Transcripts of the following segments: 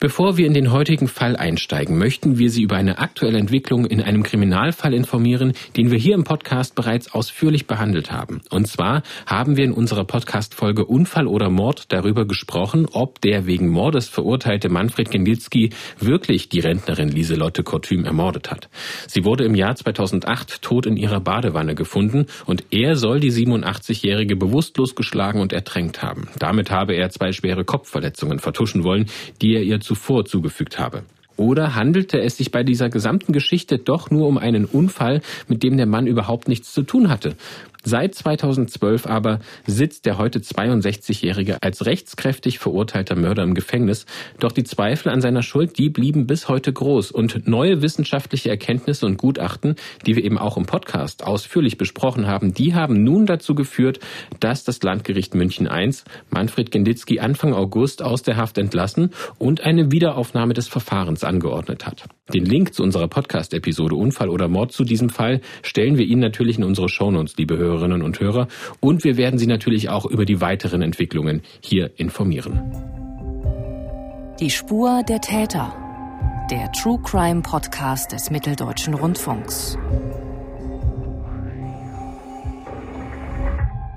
Bevor wir in den heutigen Fall einsteigen, möchten wir Sie über eine aktuelle Entwicklung in einem Kriminalfall informieren, den wir hier im Podcast bereits ausführlich behandelt haben. Und zwar haben wir in unserer Podcast-Folge Unfall oder Mord darüber gesprochen, ob der wegen Mordes verurteilte Manfred Genditzki wirklich die Rentnerin Lieselotte Kortüm ermordet hat. Sie wurde im Jahr 2008 tot in ihrer Badewanne gefunden und er soll die 87-Jährige bewusstlos geschlagen und ertränkt haben. Damit habe er zwei schwere Kopfverletzungen vertuschen wollen, die er ihr zuvor zugefügt habe. Oder handelte es sich bei dieser gesamten Geschichte doch nur um einen Unfall, mit dem der Mann überhaupt nichts zu tun hatte? Seit 2012 aber sitzt der heute 62-Jährige als rechtskräftig verurteilter Mörder im Gefängnis. Doch die Zweifel an seiner Schuld, die blieben bis heute groß. Und neue wissenschaftliche Erkenntnisse und Gutachten, die wir eben auch im Podcast ausführlich besprochen haben, die haben nun dazu geführt, dass das Landgericht München I Manfred Genditzki Anfang August aus der Haft entlassen und eine Wiederaufnahme des Verfahrens angeordnet hat. Den Link zu unserer Podcast-Episode Unfall oder Mord zu diesem Fall stellen wir Ihnen natürlich in unsere Shownotes, liebe Hörer Hörerinnen und Hörer. Und wir werden Sie natürlich auch über die weiteren Entwicklungen hier informieren. Die Spur der Täter. Der True Crime Podcast des Mitteldeutschen Rundfunks.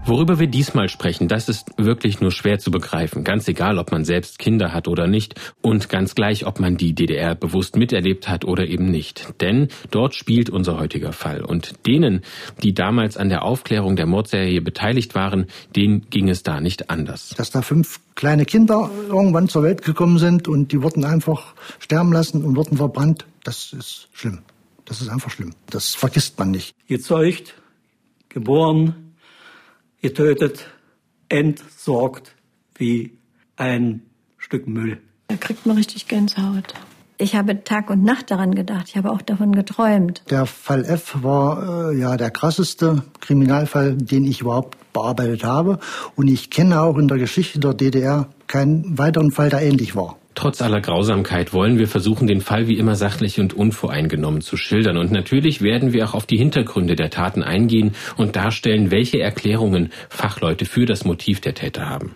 Worüber wir diesmal sprechen, das ist wirklich nur schwer zu begreifen. Ganz egal, ob man selbst Kinder hat oder nicht und ganz gleich, ob man die DDR bewusst miterlebt hat oder eben nicht. Denn dort spielt unser heutiger Fall. Und denen, die damals an der Aufklärung der Mordserie beteiligt waren, denen ging es da nicht anders. Dass da fünf kleine Kinder irgendwann zur Welt gekommen sind und die wurden einfach sterben lassen und wurden verbrannt, das ist schlimm. Das ist einfach schlimm. Das vergisst man nicht. Gezeugt, geboren, getötet, entsorgt wie ein Stück Müll. Da kriegt man richtig Gänsehaut. Ich habe Tag und Nacht daran gedacht. Ich habe auch davon geträumt. Der Fall F war äh, ja der krasseste Kriminalfall, den ich überhaupt bearbeitet habe. Und ich kenne auch in der Geschichte der DDR keinen weiteren Fall, der ähnlich war. Trotz aller Grausamkeit wollen wir versuchen, den Fall wie immer sachlich und unvoreingenommen zu schildern. Und natürlich werden wir auch auf die Hintergründe der Taten eingehen und darstellen, welche Erklärungen Fachleute für das Motiv der Täter haben.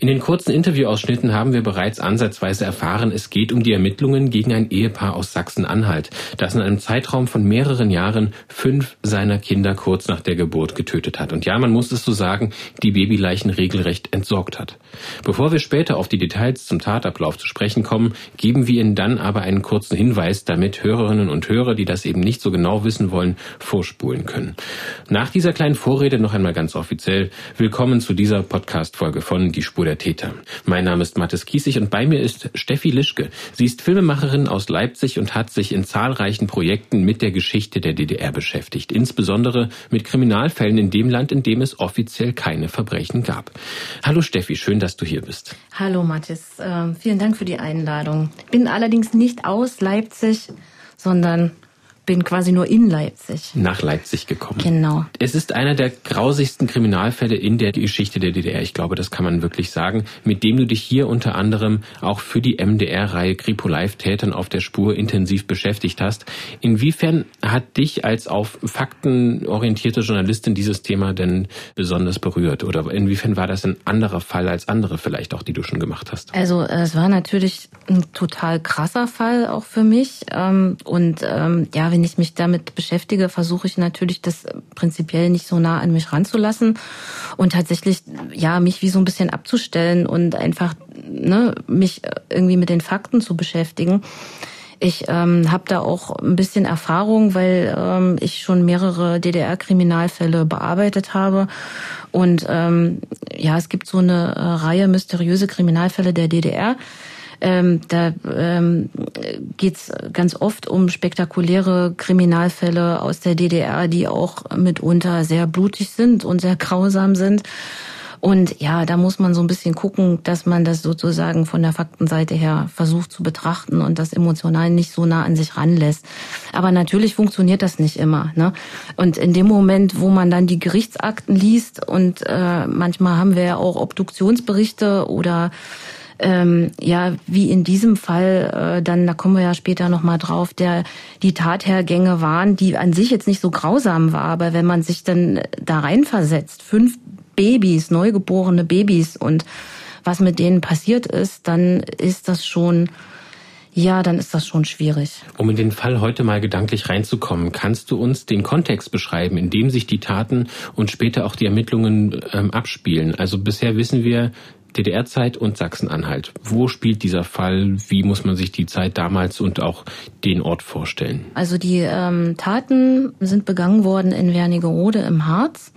In den kurzen Interviewausschnitten haben wir bereits ansatzweise erfahren, es geht um die Ermittlungen gegen ein Ehepaar aus Sachsen-Anhalt, das in einem Zeitraum von mehreren Jahren fünf seiner Kinder kurz nach der Geburt getötet hat. Und ja, man muss es so sagen, die Babyleichen regelrecht entsorgt hat. Bevor wir später auf die Details zum Tatablauf zu sprechen kommen, geben wir Ihnen dann aber einen kurzen Hinweis, damit Hörerinnen und Hörer, die das eben nicht so genau wissen wollen, vorspulen können. Nach dieser kleinen Vorrede noch einmal ganz offiziell willkommen zu dieser Podcast-Folge von Die Spur der Täter. Mein Name ist Mathis Kiesig und bei mir ist Steffi Lischke. Sie ist Filmemacherin aus Leipzig und hat sich in zahlreichen Projekten mit der Geschichte der DDR beschäftigt, insbesondere mit Kriminalfällen in dem Land, in dem es offiziell keine Verbrechen gab. Hallo Steffi, schön, dass du hier bist. Hallo Mathis, äh, vielen Dank für die Einladung. Bin allerdings nicht aus Leipzig, sondern bin quasi nur in Leipzig. Nach Leipzig gekommen. Genau. Es ist einer der grausigsten Kriminalfälle in der Geschichte der DDR. Ich glaube, das kann man wirklich sagen, mit dem du dich hier unter anderem auch für die MDR-Reihe Kripo Live Tätern auf der Spur intensiv beschäftigt hast. Inwiefern hat dich als auf Fakten orientierte Journalistin dieses Thema denn besonders berührt? Oder inwiefern war das ein anderer Fall als andere vielleicht auch, die du schon gemacht hast? Also es war natürlich ein total krasser Fall auch für mich. Ähm, und ähm, ja, wenn ich mich damit beschäftige, versuche ich natürlich, das prinzipiell nicht so nah an mich ranzulassen und tatsächlich, ja, mich wie so ein bisschen abzustellen und einfach ne, mich irgendwie mit den Fakten zu beschäftigen. Ich ähm, habe da auch ein bisschen Erfahrung, weil ähm, ich schon mehrere DDR-Kriminalfälle bearbeitet habe. Und ähm, ja, es gibt so eine äh, Reihe mysteriöse Kriminalfälle der DDR. Ähm, da ähm, geht es ganz oft um spektakuläre Kriminalfälle aus der DDR, die auch mitunter sehr blutig sind und sehr grausam sind. Und ja, da muss man so ein bisschen gucken, dass man das sozusagen von der Faktenseite her versucht zu betrachten und das emotional nicht so nah an sich ranlässt. Aber natürlich funktioniert das nicht immer. Ne? Und in dem Moment, wo man dann die Gerichtsakten liest und äh, manchmal haben wir ja auch Obduktionsberichte oder ähm, ja, wie in diesem Fall, äh, dann, da kommen wir ja später nochmal drauf, der die Tathergänge waren, die an sich jetzt nicht so grausam war, aber wenn man sich dann da reinversetzt, fünf Babys, neugeborene Babys und was mit denen passiert ist, dann ist das schon ja, dann ist das schon schwierig. Um in den Fall heute mal gedanklich reinzukommen, kannst du uns den Kontext beschreiben, in dem sich die Taten und später auch die Ermittlungen ähm, abspielen? Also bisher wissen wir, DDR-Zeit und Sachsen-Anhalt. Wo spielt dieser Fall? Wie muss man sich die Zeit damals und auch den Ort vorstellen? Also die ähm, Taten sind begangen worden in Wernigerode im Harz.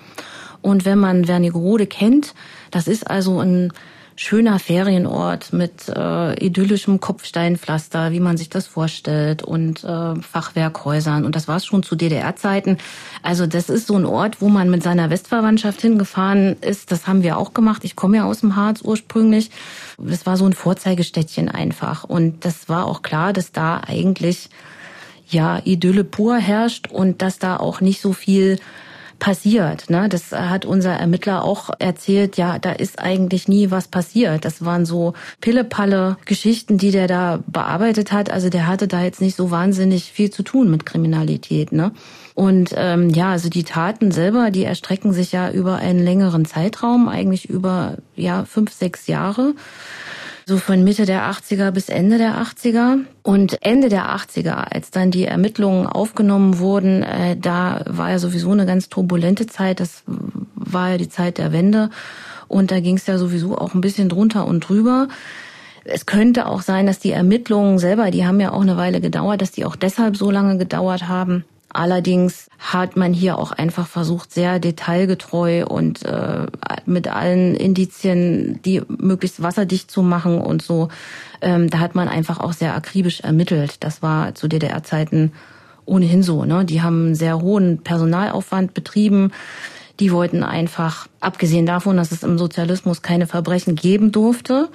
Und wenn man Wernigerode kennt, das ist also ein schöner Ferienort mit äh, idyllischem Kopfsteinpflaster, wie man sich das vorstellt, und äh, Fachwerkhäusern. Und das war es schon zu DDR-Zeiten. Also das ist so ein Ort, wo man mit seiner Westverwandtschaft hingefahren ist. Das haben wir auch gemacht. Ich komme ja aus dem Harz ursprünglich. Das war so ein Vorzeigestädtchen einfach. Und das war auch klar, dass da eigentlich ja Idylle pur herrscht und dass da auch nicht so viel passiert. Ne? Das hat unser Ermittler auch erzählt, ja, da ist eigentlich nie was passiert. Das waren so pillepalle Geschichten, die der da bearbeitet hat. Also der hatte da jetzt nicht so wahnsinnig viel zu tun mit Kriminalität. Ne? Und ähm, ja, also die Taten selber, die erstrecken sich ja über einen längeren Zeitraum, eigentlich über ja fünf, sechs Jahre so von Mitte der 80er bis Ende der 80er. Und Ende der 80er, als dann die Ermittlungen aufgenommen wurden, äh, da war ja sowieso eine ganz turbulente Zeit. Das war ja die Zeit der Wende. Und da ging es ja sowieso auch ein bisschen drunter und drüber. Es könnte auch sein, dass die Ermittlungen selber, die haben ja auch eine Weile gedauert, dass die auch deshalb so lange gedauert haben, Allerdings hat man hier auch einfach versucht, sehr detailgetreu und äh, mit allen Indizien, die möglichst wasserdicht zu machen und so. Ähm, da hat man einfach auch sehr akribisch ermittelt. Das war zu DDR-Zeiten ohnehin so. Ne? Die haben einen sehr hohen Personalaufwand betrieben. Die wollten einfach, abgesehen davon, dass es im Sozialismus keine Verbrechen geben durfte,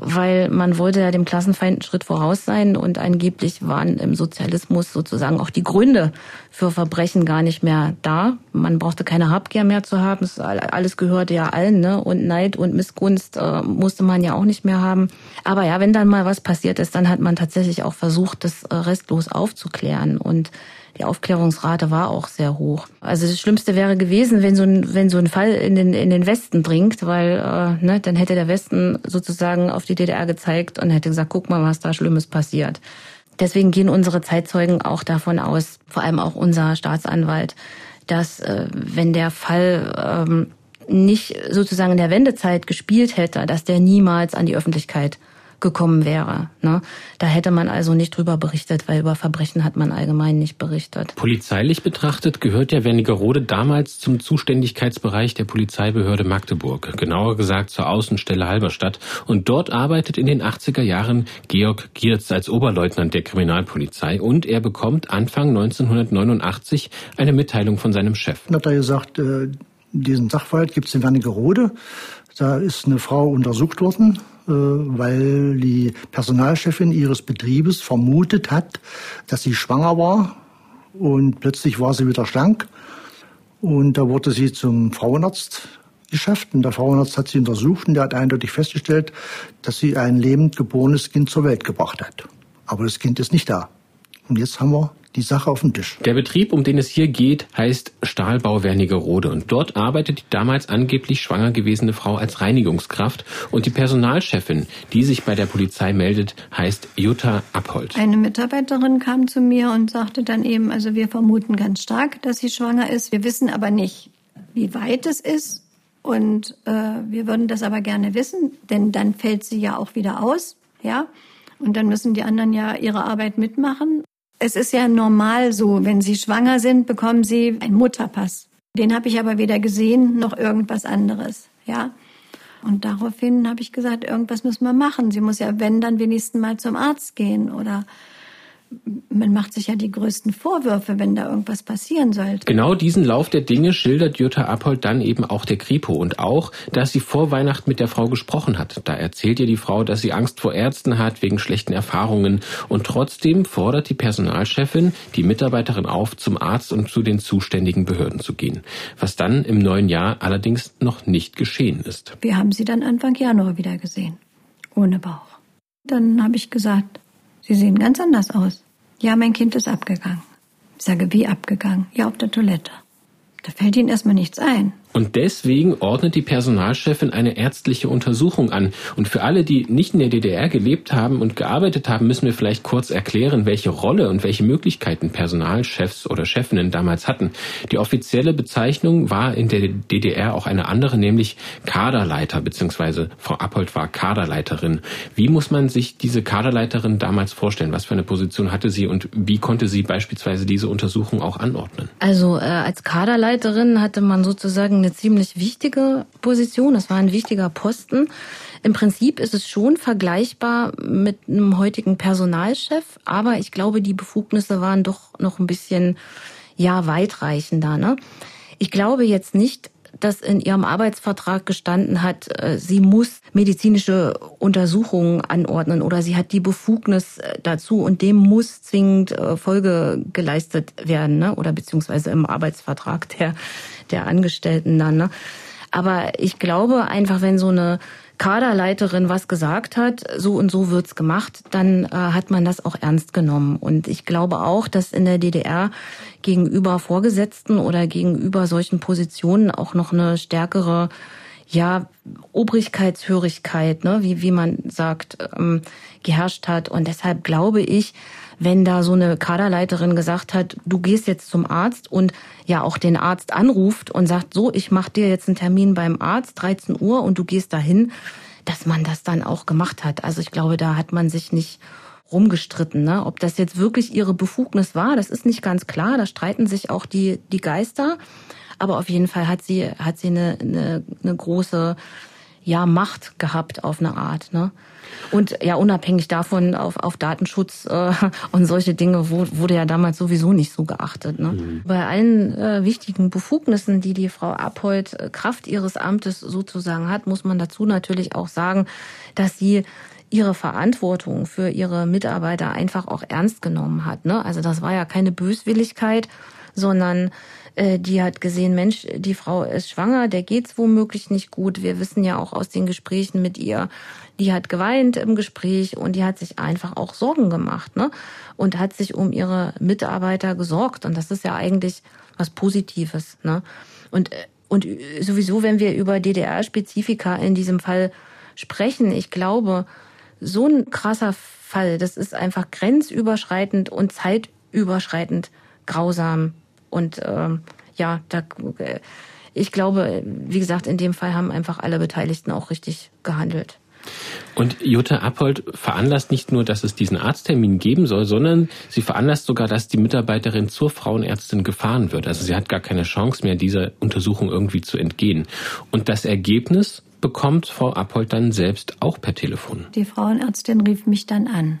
weil man wollte ja dem Klassenfeind einen Schritt voraus sein und angeblich waren im Sozialismus sozusagen auch die Gründe für Verbrechen gar nicht mehr da. Man brauchte keine Habgier mehr zu haben, alles gehörte ja allen, ne? Und Neid und Missgunst äh, musste man ja auch nicht mehr haben. Aber ja, wenn dann mal was passiert ist, dann hat man tatsächlich auch versucht, das äh, restlos aufzuklären und die Aufklärungsrate war auch sehr hoch. Also das Schlimmste wäre gewesen, wenn so ein, wenn so ein Fall in den, in den Westen dringt, weil äh, ne, dann hätte der Westen sozusagen auf die DDR gezeigt und hätte gesagt, guck mal, was da Schlimmes passiert. Deswegen gehen unsere Zeitzeugen auch davon aus, vor allem auch unser Staatsanwalt, dass äh, wenn der Fall ähm, nicht sozusagen in der Wendezeit gespielt hätte, dass der niemals an die Öffentlichkeit gekommen wäre. Ne? Da hätte man also nicht drüber berichtet, weil über Verbrechen hat man allgemein nicht berichtet. Polizeilich betrachtet gehört ja Wernigerode damals zum Zuständigkeitsbereich der Polizeibehörde Magdeburg, genauer gesagt zur Außenstelle Halberstadt. Und dort arbeitet in den 80er Jahren Georg Giertz als Oberleutnant der Kriminalpolizei und er bekommt Anfang 1989 eine Mitteilung von seinem Chef. Hat er gesagt, äh, diesen Sachverhalt gibt es in Wernigerode. Da ist eine Frau untersucht worden weil die Personalchefin ihres Betriebes vermutet hat, dass sie schwanger war und plötzlich war sie wieder schlank und da wurde sie zum Frauenarzt geschafft und der Frauenarzt hat sie untersucht und der hat eindeutig festgestellt, dass sie ein lebend geborenes Kind zur Welt gebracht hat. Aber das Kind ist nicht da. Und jetzt haben wir die Sache auf dem Tisch. Der Betrieb, um den es hier geht, heißt Stahlbau Wernigerode und dort arbeitet die damals angeblich schwanger gewesene Frau als Reinigungskraft und die Personalchefin, die sich bei der Polizei meldet, heißt Jutta Abhold. Eine Mitarbeiterin kam zu mir und sagte dann eben, also wir vermuten ganz stark, dass sie schwanger ist. Wir wissen aber nicht, wie weit es ist und äh, wir würden das aber gerne wissen, denn dann fällt sie ja auch wieder aus, ja. Und dann müssen die anderen ja ihre Arbeit mitmachen. Es ist ja normal so, wenn Sie schwanger sind, bekommen Sie einen Mutterpass. Den habe ich aber weder gesehen noch irgendwas anderes, ja. Und daraufhin habe ich gesagt, irgendwas müssen wir machen. Sie muss ja, wenn, dann wenigstens mal zum Arzt gehen oder man macht sich ja die größten Vorwürfe, wenn da irgendwas passieren sollte. Genau diesen Lauf der Dinge schildert Jutta Appold dann eben auch der Kripo und auch, dass sie vor Weihnachten mit der Frau gesprochen hat. Da erzählt ihr die Frau, dass sie Angst vor Ärzten hat wegen schlechten Erfahrungen und trotzdem fordert die Personalchefin die Mitarbeiterin auf, zum Arzt und zu den zuständigen Behörden zu gehen, was dann im neuen Jahr allerdings noch nicht geschehen ist. Wir haben sie dann Anfang Januar wieder gesehen, ohne Bauch. Dann habe ich gesagt, Sie sehen ganz anders aus. Ja, mein Kind ist abgegangen. Ich sage, wie abgegangen? Ja, auf der Toilette. Da fällt Ihnen erstmal nichts ein. Und deswegen ordnet die Personalchefin eine ärztliche Untersuchung an. Und für alle, die nicht in der DDR gelebt haben und gearbeitet haben, müssen wir vielleicht kurz erklären, welche Rolle und welche Möglichkeiten Personalchefs oder Chefinnen damals hatten. Die offizielle Bezeichnung war in der DDR auch eine andere, nämlich Kaderleiter, beziehungsweise Frau Appold war Kaderleiterin. Wie muss man sich diese Kaderleiterin damals vorstellen? Was für eine Position hatte sie und wie konnte sie beispielsweise diese Untersuchung auch anordnen? Also äh, als Kaderleiterin hatte man sozusagen eine ziemlich wichtige Position. Das war ein wichtiger Posten. Im Prinzip ist es schon vergleichbar mit einem heutigen Personalchef, aber ich glaube, die Befugnisse waren doch noch ein bisschen ja weitreichender. Ne? Ich glaube jetzt nicht, dass in ihrem Arbeitsvertrag gestanden hat, äh, sie muss medizinische Untersuchungen anordnen oder sie hat die Befugnis äh, dazu und dem muss zwingend äh, Folge geleistet werden, ne? oder beziehungsweise im Arbeitsvertrag der, der Angestellten dann. Ne? Aber ich glaube einfach, wenn so eine Kaderleiterin was gesagt hat, so und so wird's gemacht, dann äh, hat man das auch ernst genommen. Und ich glaube auch, dass in der DDR gegenüber Vorgesetzten oder gegenüber solchen Positionen auch noch eine stärkere ja, Obrigkeitshörigkeit, ne, wie, wie man sagt, ähm, geherrscht hat. Und deshalb glaube ich, wenn da so eine Kaderleiterin gesagt hat, du gehst jetzt zum Arzt und ja auch den Arzt anruft und sagt, so, ich mache dir jetzt einen Termin beim Arzt, 13 Uhr und du gehst dahin, dass man das dann auch gemacht hat. Also ich glaube, da hat man sich nicht rumgestritten. Ne? Ob das jetzt wirklich ihre Befugnis war, das ist nicht ganz klar. Da streiten sich auch die, die Geister. Aber auf jeden Fall hat sie, hat sie eine, eine, eine große ja, Macht gehabt auf eine Art. Ne? Und ja, unabhängig davon auf, auf Datenschutz äh, und solche Dinge wurde ja damals sowieso nicht so geachtet. Ne? Mhm. Bei allen äh, wichtigen Befugnissen, die die Frau Abhold äh, Kraft ihres Amtes sozusagen hat, muss man dazu natürlich auch sagen, dass sie ihre Verantwortung für ihre Mitarbeiter einfach auch ernst genommen hat. Ne? Also das war ja keine Böswilligkeit, sondern äh, die hat gesehen, Mensch, die Frau ist schwanger, der geht's womöglich nicht gut. Wir wissen ja auch aus den Gesprächen mit ihr, die hat geweint im Gespräch und die hat sich einfach auch Sorgen gemacht, ne? Und hat sich um ihre Mitarbeiter gesorgt. Und das ist ja eigentlich was Positives, ne? Und, äh, und sowieso, wenn wir über DDR-Spezifika in diesem Fall sprechen, ich glaube, so ein krasser Fall, das ist einfach grenzüberschreitend und zeitüberschreitend grausam. Und ähm, ja, da, äh, ich glaube, wie gesagt, in dem Fall haben einfach alle Beteiligten auch richtig gehandelt. Und Jutta Appold veranlasst nicht nur, dass es diesen Arzttermin geben soll, sondern sie veranlasst sogar, dass die Mitarbeiterin zur Frauenärztin gefahren wird. Also sie hat gar keine Chance mehr, dieser Untersuchung irgendwie zu entgehen. Und das Ergebnis bekommt Frau Appold dann selbst auch per Telefon. Die Frauenärztin rief mich dann an,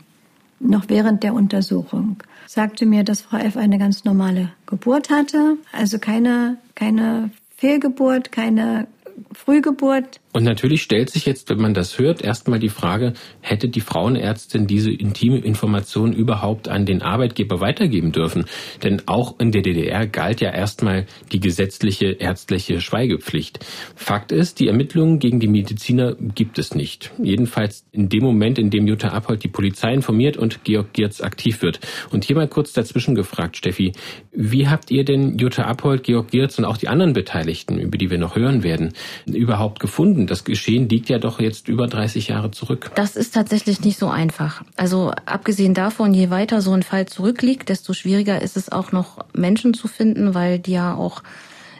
noch während der Untersuchung, sagte mir, dass Frau F. eine ganz normale Geburt hatte, also keine, keine Fehlgeburt, keine Frühgeburt. Und natürlich stellt sich jetzt, wenn man das hört, erstmal die Frage, hätte die Frauenärztin diese intime Information überhaupt an den Arbeitgeber weitergeben dürfen? Denn auch in der DDR galt ja erstmal die gesetzliche ärztliche Schweigepflicht. Fakt ist, die Ermittlungen gegen die Mediziner gibt es nicht. Jedenfalls in dem Moment, in dem Jutta Appold die Polizei informiert und Georg Giertz aktiv wird. Und hier mal kurz dazwischen gefragt, Steffi, wie habt ihr denn Jutta Appold, Georg Giertz und auch die anderen Beteiligten, über die wir noch hören werden, überhaupt gefunden? Das Geschehen liegt ja doch jetzt über 30 Jahre zurück. Das ist tatsächlich nicht so einfach. Also abgesehen davon, je weiter so ein Fall zurückliegt, desto schwieriger ist es auch noch Menschen zu finden, weil die ja auch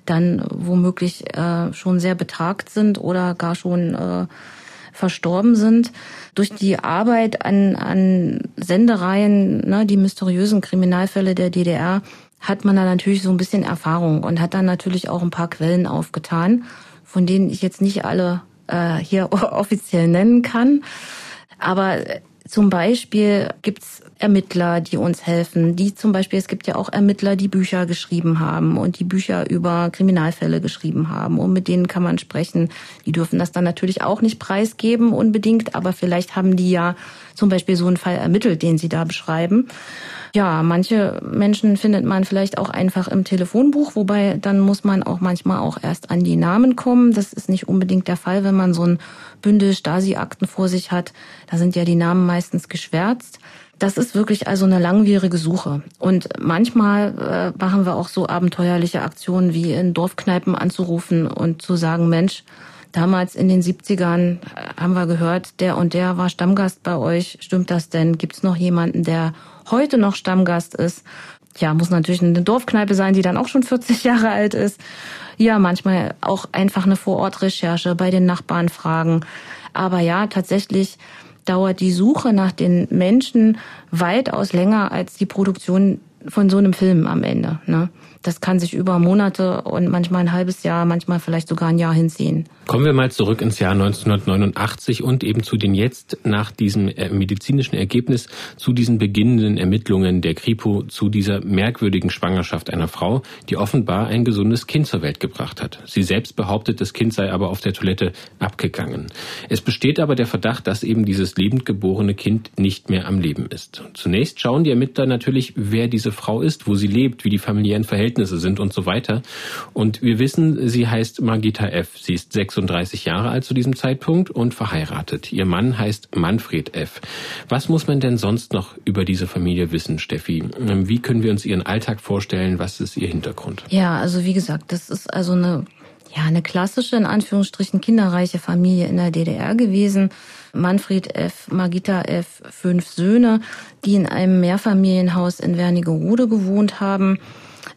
dann womöglich äh, schon sehr betagt sind oder gar schon äh, verstorben sind. Durch die Arbeit an, an Sendereien, ne, die mysteriösen Kriminalfälle der DDR, hat man da natürlich so ein bisschen Erfahrung und hat dann natürlich auch ein paar Quellen aufgetan von denen ich jetzt nicht alle äh, hier offiziell nennen kann. Aber zum Beispiel gibt's Ermittler, die uns helfen. Die zum Beispiel, es gibt ja auch Ermittler, die Bücher geschrieben haben und die Bücher über Kriminalfälle geschrieben haben. Und mit denen kann man sprechen. Die dürfen das dann natürlich auch nicht preisgeben unbedingt, aber vielleicht haben die ja zum Beispiel so einen Fall ermittelt, den Sie da beschreiben. Ja, manche Menschen findet man vielleicht auch einfach im Telefonbuch, wobei dann muss man auch manchmal auch erst an die Namen kommen. Das ist nicht unbedingt der Fall, wenn man so ein Bündel Stasi-Akten vor sich hat. Da sind ja die Namen meistens geschwärzt. Das ist wirklich also eine langwierige Suche. Und manchmal äh, machen wir auch so abenteuerliche Aktionen wie in Dorfkneipen anzurufen und zu sagen, Mensch, damals in den 70ern äh, haben wir gehört, der und der war Stammgast bei euch. Stimmt das denn? Gibt es noch jemanden, der heute noch Stammgast ist? Ja, muss natürlich eine Dorfkneipe sein, die dann auch schon 40 Jahre alt ist. Ja, manchmal auch einfach eine Vorortrecherche bei den Nachbarn fragen. Aber ja, tatsächlich dauert die Suche nach den Menschen weitaus länger als die Produktion von so einem Film am Ende. Ne? Das kann sich über Monate und manchmal ein halbes Jahr, manchmal vielleicht sogar ein Jahr hinziehen. Kommen wir mal zurück ins Jahr 1989 und eben zu den jetzt nach diesem äh, medizinischen Ergebnis zu diesen beginnenden Ermittlungen der Kripo zu dieser merkwürdigen Schwangerschaft einer Frau, die offenbar ein gesundes Kind zur Welt gebracht hat. Sie selbst behauptet, das Kind sei aber auf der Toilette abgegangen. Es besteht aber der Verdacht, dass eben dieses lebend geborene Kind nicht mehr am Leben ist. Zunächst schauen die Ermittler natürlich, wer diese Frau ist, wo sie lebt, wie die familiären Verhältnisse sind und so weiter. Und wir wissen, sie heißt Margita F. Sie ist 36 Jahre alt zu diesem Zeitpunkt und verheiratet. Ihr Mann heißt Manfred F. Was muss man denn sonst noch über diese Familie wissen, Steffi? Wie können wir uns ihren Alltag vorstellen? Was ist ihr Hintergrund? Ja, also wie gesagt, das ist also eine ja, eine klassische, in Anführungsstrichen, kinderreiche Familie in der DDR gewesen. Manfred F., Margita F., fünf Söhne, die in einem Mehrfamilienhaus in Wernigerode gewohnt haben.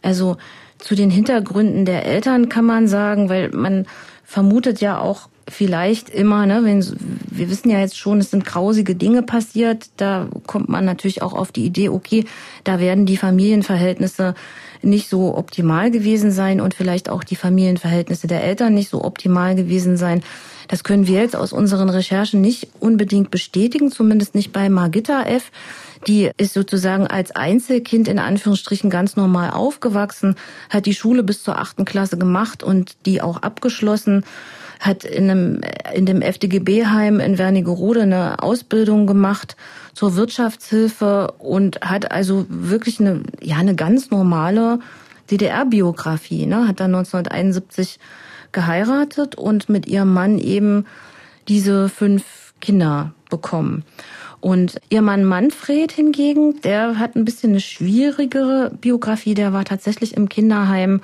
Also zu den Hintergründen der Eltern kann man sagen, weil man vermutet ja auch vielleicht immer, ne, wenn wir wissen ja jetzt schon, es sind grausige Dinge passiert, da kommt man natürlich auch auf die Idee, okay, da werden die Familienverhältnisse nicht so optimal gewesen sein und vielleicht auch die Familienverhältnisse der Eltern nicht so optimal gewesen sein. Das können wir jetzt aus unseren Recherchen nicht unbedingt bestätigen, zumindest nicht bei Margitta F. Die ist sozusagen als Einzelkind in Anführungsstrichen ganz normal aufgewachsen, hat die Schule bis zur achten Klasse gemacht und die auch abgeschlossen, hat in, einem, in dem FDGB-Heim in Wernigerode eine Ausbildung gemacht zur Wirtschaftshilfe und hat also wirklich eine, ja, eine ganz normale DDR-Biografie, ne? hat dann 1971 geheiratet und mit ihrem Mann eben diese fünf Kinder bekommen. Und ihr Mann Manfred hingegen, der hat ein bisschen eine schwierigere Biografie. Der war tatsächlich im Kinderheim.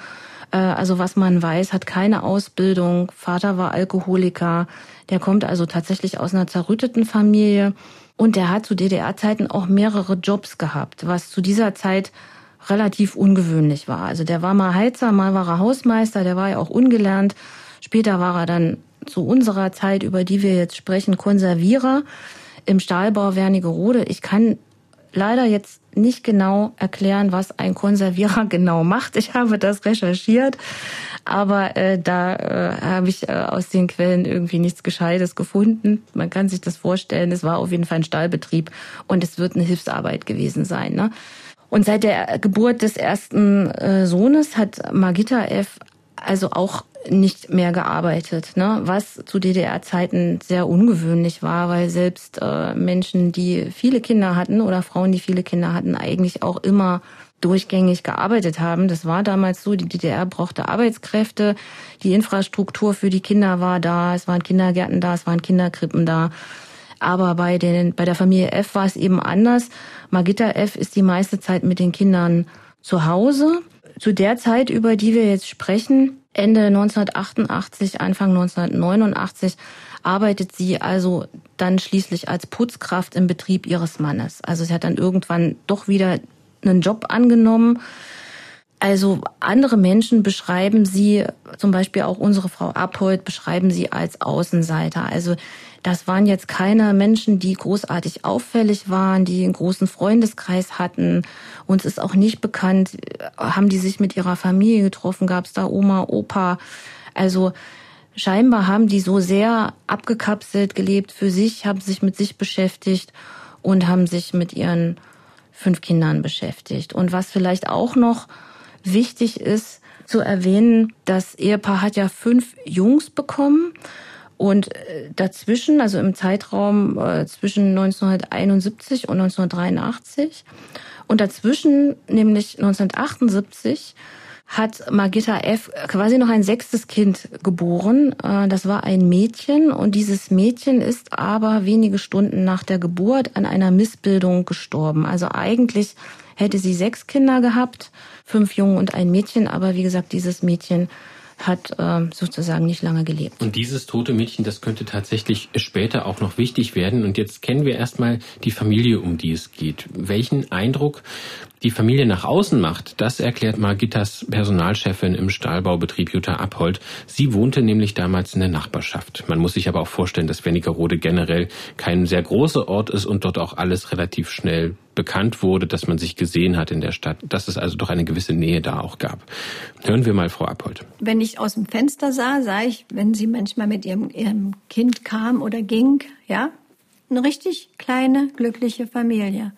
Äh, also was man weiß, hat keine Ausbildung. Vater war Alkoholiker. Der kommt also tatsächlich aus einer zerrütteten Familie. Und der hat zu DDR-Zeiten auch mehrere Jobs gehabt, was zu dieser Zeit relativ ungewöhnlich war. Also der war mal Heizer, mal war er Hausmeister, der war ja auch ungelernt. Später war er dann zu unserer Zeit, über die wir jetzt sprechen, Konservierer im Stahlbau Wernigerode. Ich kann leider jetzt nicht genau erklären, was ein Konservierer genau macht. Ich habe das recherchiert, aber äh, da äh, habe ich äh, aus den Quellen irgendwie nichts Gescheites gefunden. Man kann sich das vorstellen, es war auf jeden Fall ein Stahlbetrieb und es wird eine Hilfsarbeit gewesen sein. Ne? Und seit der Geburt des ersten äh, Sohnes hat Margita F. also auch nicht mehr gearbeitet, ne? was zu DDR-Zeiten sehr ungewöhnlich war, weil selbst äh, Menschen, die viele Kinder hatten oder Frauen, die viele Kinder hatten, eigentlich auch immer durchgängig gearbeitet haben. Das war damals so, die DDR brauchte Arbeitskräfte, die Infrastruktur für die Kinder war da, es waren Kindergärten da, es waren Kinderkrippen da. Aber bei, den, bei der Familie F war es eben anders. Margitta F ist die meiste Zeit mit den Kindern zu Hause. Zu der Zeit, über die wir jetzt sprechen, Ende 1988, Anfang 1989, arbeitet sie also dann schließlich als Putzkraft im Betrieb ihres Mannes. Also sie hat dann irgendwann doch wieder einen Job angenommen. Also andere Menschen beschreiben sie, zum Beispiel auch unsere Frau Abhold, beschreiben sie als Außenseiter. Also das waren jetzt keine Menschen, die großartig auffällig waren, die einen großen Freundeskreis hatten. Uns ist auch nicht bekannt, haben die sich mit ihrer Familie getroffen, gab es da Oma, Opa. Also scheinbar haben die so sehr abgekapselt gelebt für sich, haben sich mit sich beschäftigt und haben sich mit ihren fünf Kindern beschäftigt. Und was vielleicht auch noch wichtig ist zu erwähnen, das Ehepaar hat ja fünf Jungs bekommen Und äh, dazwischen, also im Zeitraum äh, zwischen 1971 und 1983 und dazwischen, nämlich 1978, hat Margitta F. quasi noch ein sechstes Kind geboren. Äh, das war ein Mädchen und dieses Mädchen ist aber wenige Stunden nach der Geburt an einer Missbildung gestorben. Also eigentlich hätte sie sechs Kinder gehabt, fünf Jungen und ein Mädchen, aber wie gesagt, dieses Mädchen hat äh, sozusagen nicht lange gelebt. Und dieses tote Mädchen, das könnte tatsächlich später auch noch wichtig werden. Und jetzt kennen wir erstmal die Familie, um die es geht. Welchen Eindruck die Familie nach außen macht, das erklärt Margittas Personalchefin im Stahlbaubetrieb Jutta Abhold. Sie wohnte nämlich damals in der Nachbarschaft. Man muss sich aber auch vorstellen, dass Wernigerode generell kein sehr großer Ort ist und dort auch alles relativ schnell bekannt wurde, dass man sich gesehen hat in der Stadt, dass es also doch eine gewisse Nähe da auch gab. Hören wir mal Frau Abhold. Wenn ich aus dem Fenster sah, sah ich, wenn sie manchmal mit ihrem, ihrem Kind kam oder ging, ja, eine richtig kleine, glückliche Familie.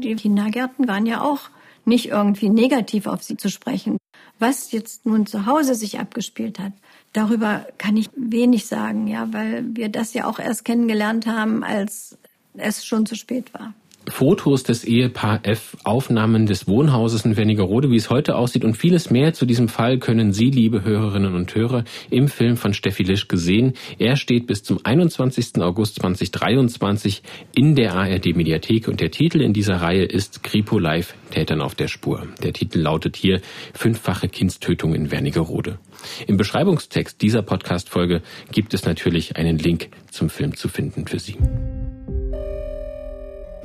Die Kindergärten waren ja auch nicht irgendwie negativ auf sie zu sprechen. Was jetzt nun zu Hause sich abgespielt hat, darüber kann ich wenig sagen, ja, weil wir das ja auch erst kennengelernt haben, als es schon zu spät war. Fotos des Ehepaar F, Aufnahmen des Wohnhauses in Wernigerode, wie es heute aussieht und vieles mehr zu diesem Fall können Sie, liebe Hörerinnen und Hörer, im Film von Steffi Lischke sehen. Er steht bis zum 21. August 2023 in der ARD Mediathek und der Titel in dieser Reihe ist Kripo Live Tätern auf der Spur. Der Titel lautet hier Fünffache Kindstötung in Wernigerode. Im Beschreibungstext dieser Podcast-Folge gibt es natürlich einen Link zum Film zu finden für Sie.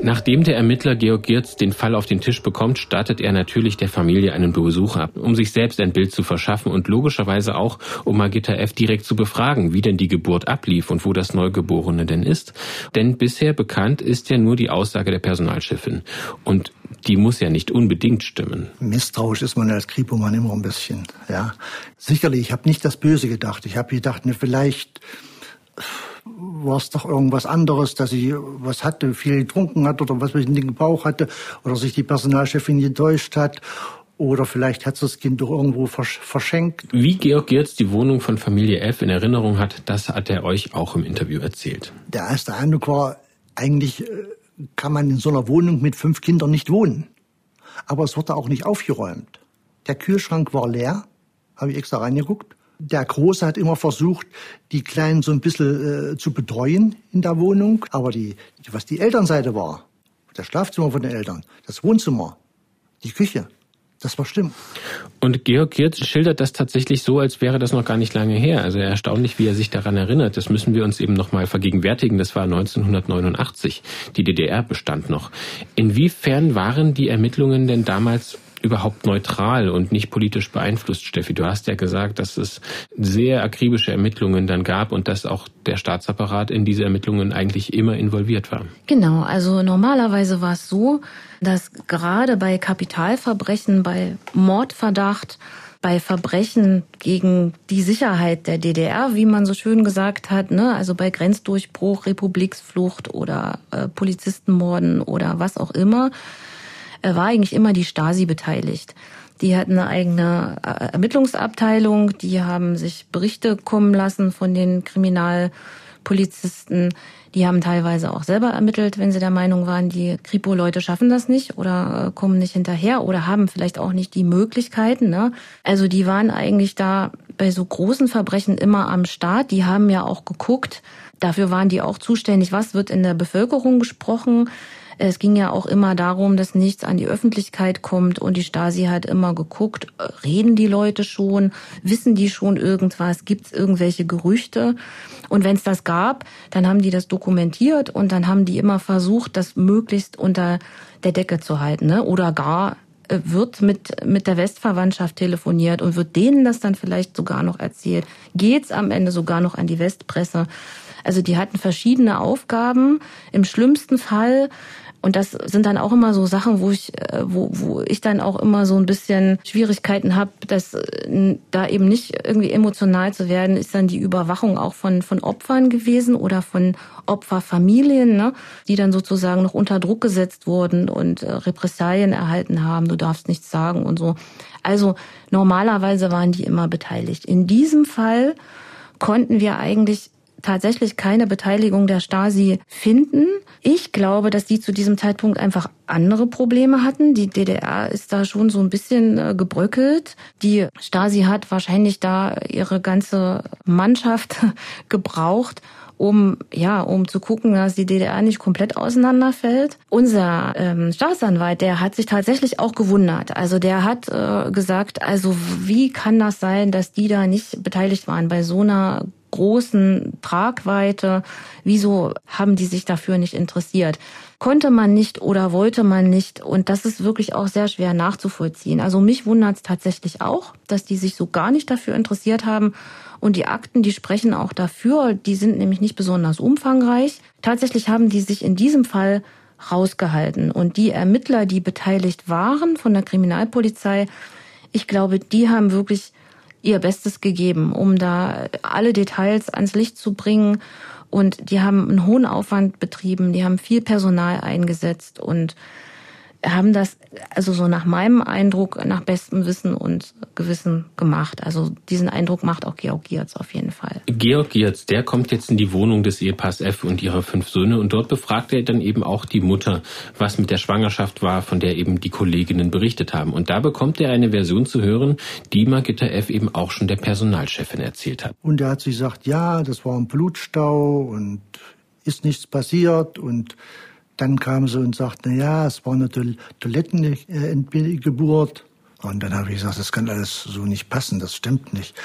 Nachdem der Ermittler Georg Giertz den Fall auf den Tisch bekommt, startet er natürlich der Familie einen Besuch ab, um sich selbst ein Bild zu verschaffen und logischerweise auch, um Magitta F. direkt zu befragen, wie denn die Geburt ablief und wo das Neugeborene denn ist. Denn bisher bekannt ist ja nur die Aussage der Personalchefin. Und die muss ja nicht unbedingt stimmen. Misstrauisch ist man als Kripomann immer ein bisschen, ja. Sicherlich, ich habe nicht das Böse gedacht. Ich habe gedacht, ne, vielleicht war es doch irgendwas anderes, dass sie was hatte, viel getrunken hat oder was einen dicken Bauch hatte oder sich die Personalchefin getäuscht hat oder vielleicht hat sie das Kind doch irgendwo verschenkt. Wie Georg jetzt die Wohnung von Familie F in Erinnerung hat, das hat er euch auch im Interview erzählt. Der erste Eindruck war, eigentlich äh, kann man in so einer Wohnung mit fünf Kindern nicht wohnen. Aber es wurde auch nicht aufgeräumt. Der Kühlschrank war leer, habe ich extra reingeguckt. Der Große hat immer versucht, die Kleinen so ein bisschen äh, zu betreuen in der Wohnung. Aber die, was die Elternseite war, das Schlafzimmer von den Eltern, das Wohnzimmer, die Küche, das war stimmt. Und Georg Kirz schildert das tatsächlich so, als wäre das noch gar nicht lange her. Also erstaunlich, wie er sich daran erinnert. Das müssen wir uns eben noch mal vergegenwärtigen. Das war 1989. Die DDR bestand noch. Inwiefern waren die Ermittlungen denn damals überhaupt neutral und nicht politisch beeinflusst, Steffi? Du hast ja gesagt, dass es sehr akribische Ermittlungen dann gab und dass auch der Staatsapparat in diese Ermittlungen eigentlich immer involviert war. Genau, also normalerweise war es so, dass gerade bei Kapitalverbrechen, bei Mordverdacht, bei Verbrechen gegen die Sicherheit der DDR, wie man so schön gesagt hat, ne? also bei Grenzdurchbruch, Republiksflucht oder äh, Polizistenmorden oder was auch immer, war eigentlich immer die Stasi beteiligt. Die hatten eine eigene äh, Ermittlungsabteilung, die haben sich Berichte kommen lassen von den Kriminalpolizisten. Die haben teilweise auch selber ermittelt, wenn sie der Meinung waren, die Kripo-Leute schaffen das nicht oder äh, kommen nicht hinterher oder haben vielleicht auch nicht die Möglichkeiten. Ne? Also die waren eigentlich da bei so großen Verbrechen immer am Start. Die haben ja auch geguckt. Dafür waren die auch zuständig. Was wird in der Bevölkerung gesprochen? Es ging ja auch immer darum, dass nichts an die Öffentlichkeit kommt und die Stasi hat immer geguckt, reden die Leute schon, wissen die schon irgendwas, gibt es irgendwelche Gerüchte? Und wenn es das gab, dann haben die das dokumentiert und dann haben die immer versucht, das möglichst unter der Decke zu halten, ne? oder gar äh, wird mit, mit der Westverwandtschaft telefoniert und wird denen das dann vielleicht sogar noch erzählt. Geht's am Ende sogar noch an die Westpresse? Also die hatten verschiedene Aufgaben. Im schlimmsten Fall und das sind dann auch immer so Sachen, wo ich, äh, wo, wo ich dann auch immer so ein bisschen Schwierigkeiten habe, dass äh, da eben nicht irgendwie emotional zu werden, ist dann die Überwachung auch von, von Opfern gewesen oder von Opferfamilien, ne, die dann sozusagen noch unter Druck gesetzt wurden und äh, Repressalien erhalten haben, du darfst nichts sagen und so. Also normalerweise waren die immer beteiligt. In diesem Fall konnten wir eigentlich tatsächlich keine Beteiligung der Stasi finden. Ich glaube, dass die zu diesem Zeitpunkt einfach andere Probleme hatten. Die DDR ist da schon so ein bisschen äh, gebröckelt. Die Stasi hat wahrscheinlich da ihre ganze Mannschaft gebraucht um ja, um zu gucken, dass die DDR nicht komplett auseinanderfällt. Unser ähm, Staatsanwalt, der hat sich tatsächlich auch gewundert. Also der hat äh, gesagt, also wie kann das sein, dass die da nicht beteiligt waren bei so einer großen Tragweite? Wieso haben die sich dafür nicht interessiert? Konnte man nicht oder wollte man nicht? Und das ist wirklich auch sehr schwer nachzuvollziehen. Also mich wundert es tatsächlich auch, dass die sich so gar nicht dafür interessiert haben. Und die Akten, die sprechen auch dafür, die sind nämlich nicht besonders umfangreich. Tatsächlich haben die sich in diesem Fall rausgehalten. Und die Ermittler, die beteiligt waren von der Kriminalpolizei, ich glaube, die haben wirklich ihr Bestes gegeben, um da alle Details ans Licht zu bringen. Und die haben einen hohen Aufwand betrieben, die haben viel Personal eingesetzt und haben das also so nach meinem Eindruck, nach bestem Wissen und Gewissen gemacht. Also diesen Eindruck macht auch Georg Giertz auf jeden Fall. Georg Giertz, der kommt jetzt in die Wohnung des Ehepaars F und ihrer fünf Söhne und dort befragt er dann eben auch die Mutter, was mit der Schwangerschaft war, von der eben die Kolleginnen berichtet haben. Und da bekommt er eine Version zu hören, die Margitta F eben auch schon der Personalchefin erzählt hat. Und er hat sich gesagt, ja, das war ein Blutstau und ist nichts passiert und dann kam sie und sagte, na ja, es war eine Toilettengeburt. Und dann habe ich gesagt, das kann alles so nicht passen, das stimmt nicht.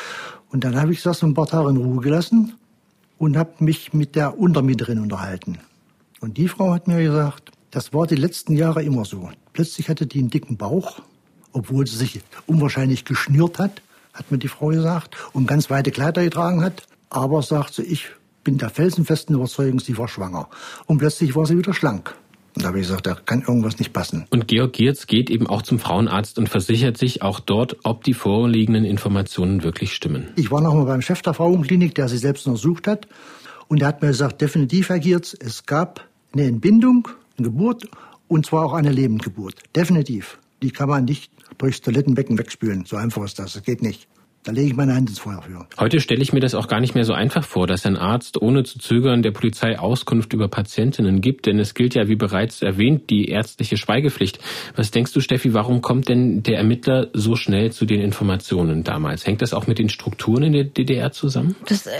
Und dann habe ich das ein paar Tage in Ruhe gelassen und habe mich mit der Untermieterin unterhalten. Und die Frau hat mir gesagt, das war die letzten Jahre immer so. Plötzlich hatte die einen dicken Bauch, obwohl sie sich unwahrscheinlich geschnürt hat, hat mir die Frau gesagt, und ganz weite Kleider getragen hat. Aber sagt sie, ich bin der felsenfesten Überzeugung, sie war schwanger. Und plötzlich war sie wieder schlank. Und da habe ich gesagt, da kann irgendwas nicht passen. Und Georg Giertz geht eben auch zum Frauenarzt und versichert sich auch dort, ob die vorliegenden Informationen wirklich stimmen. Ich war nochmal beim Chef der Frauenklinik, der sie selbst untersucht hat. Und der hat mir gesagt, definitiv, Herr Giertz, es gab eine Entbindung, eine Geburt und zwar auch eine Lebendgeburt. Definitiv. Die kann man nicht durchs Toilettenbecken wegspülen. So einfach ist das. Das geht nicht. Da lege ich meine Hand ins Feuer für. Heute stelle ich mir das auch gar nicht mehr so einfach vor, dass ein Arzt ohne zu zögern der Polizei Auskunft über Patientinnen gibt, denn es gilt ja, wie bereits erwähnt, die ärztliche Schweigepflicht. Was denkst du, Steffi, warum kommt denn der Ermittler so schnell zu den Informationen damals? Hängt das auch mit den Strukturen in der DDR zusammen? Das äh,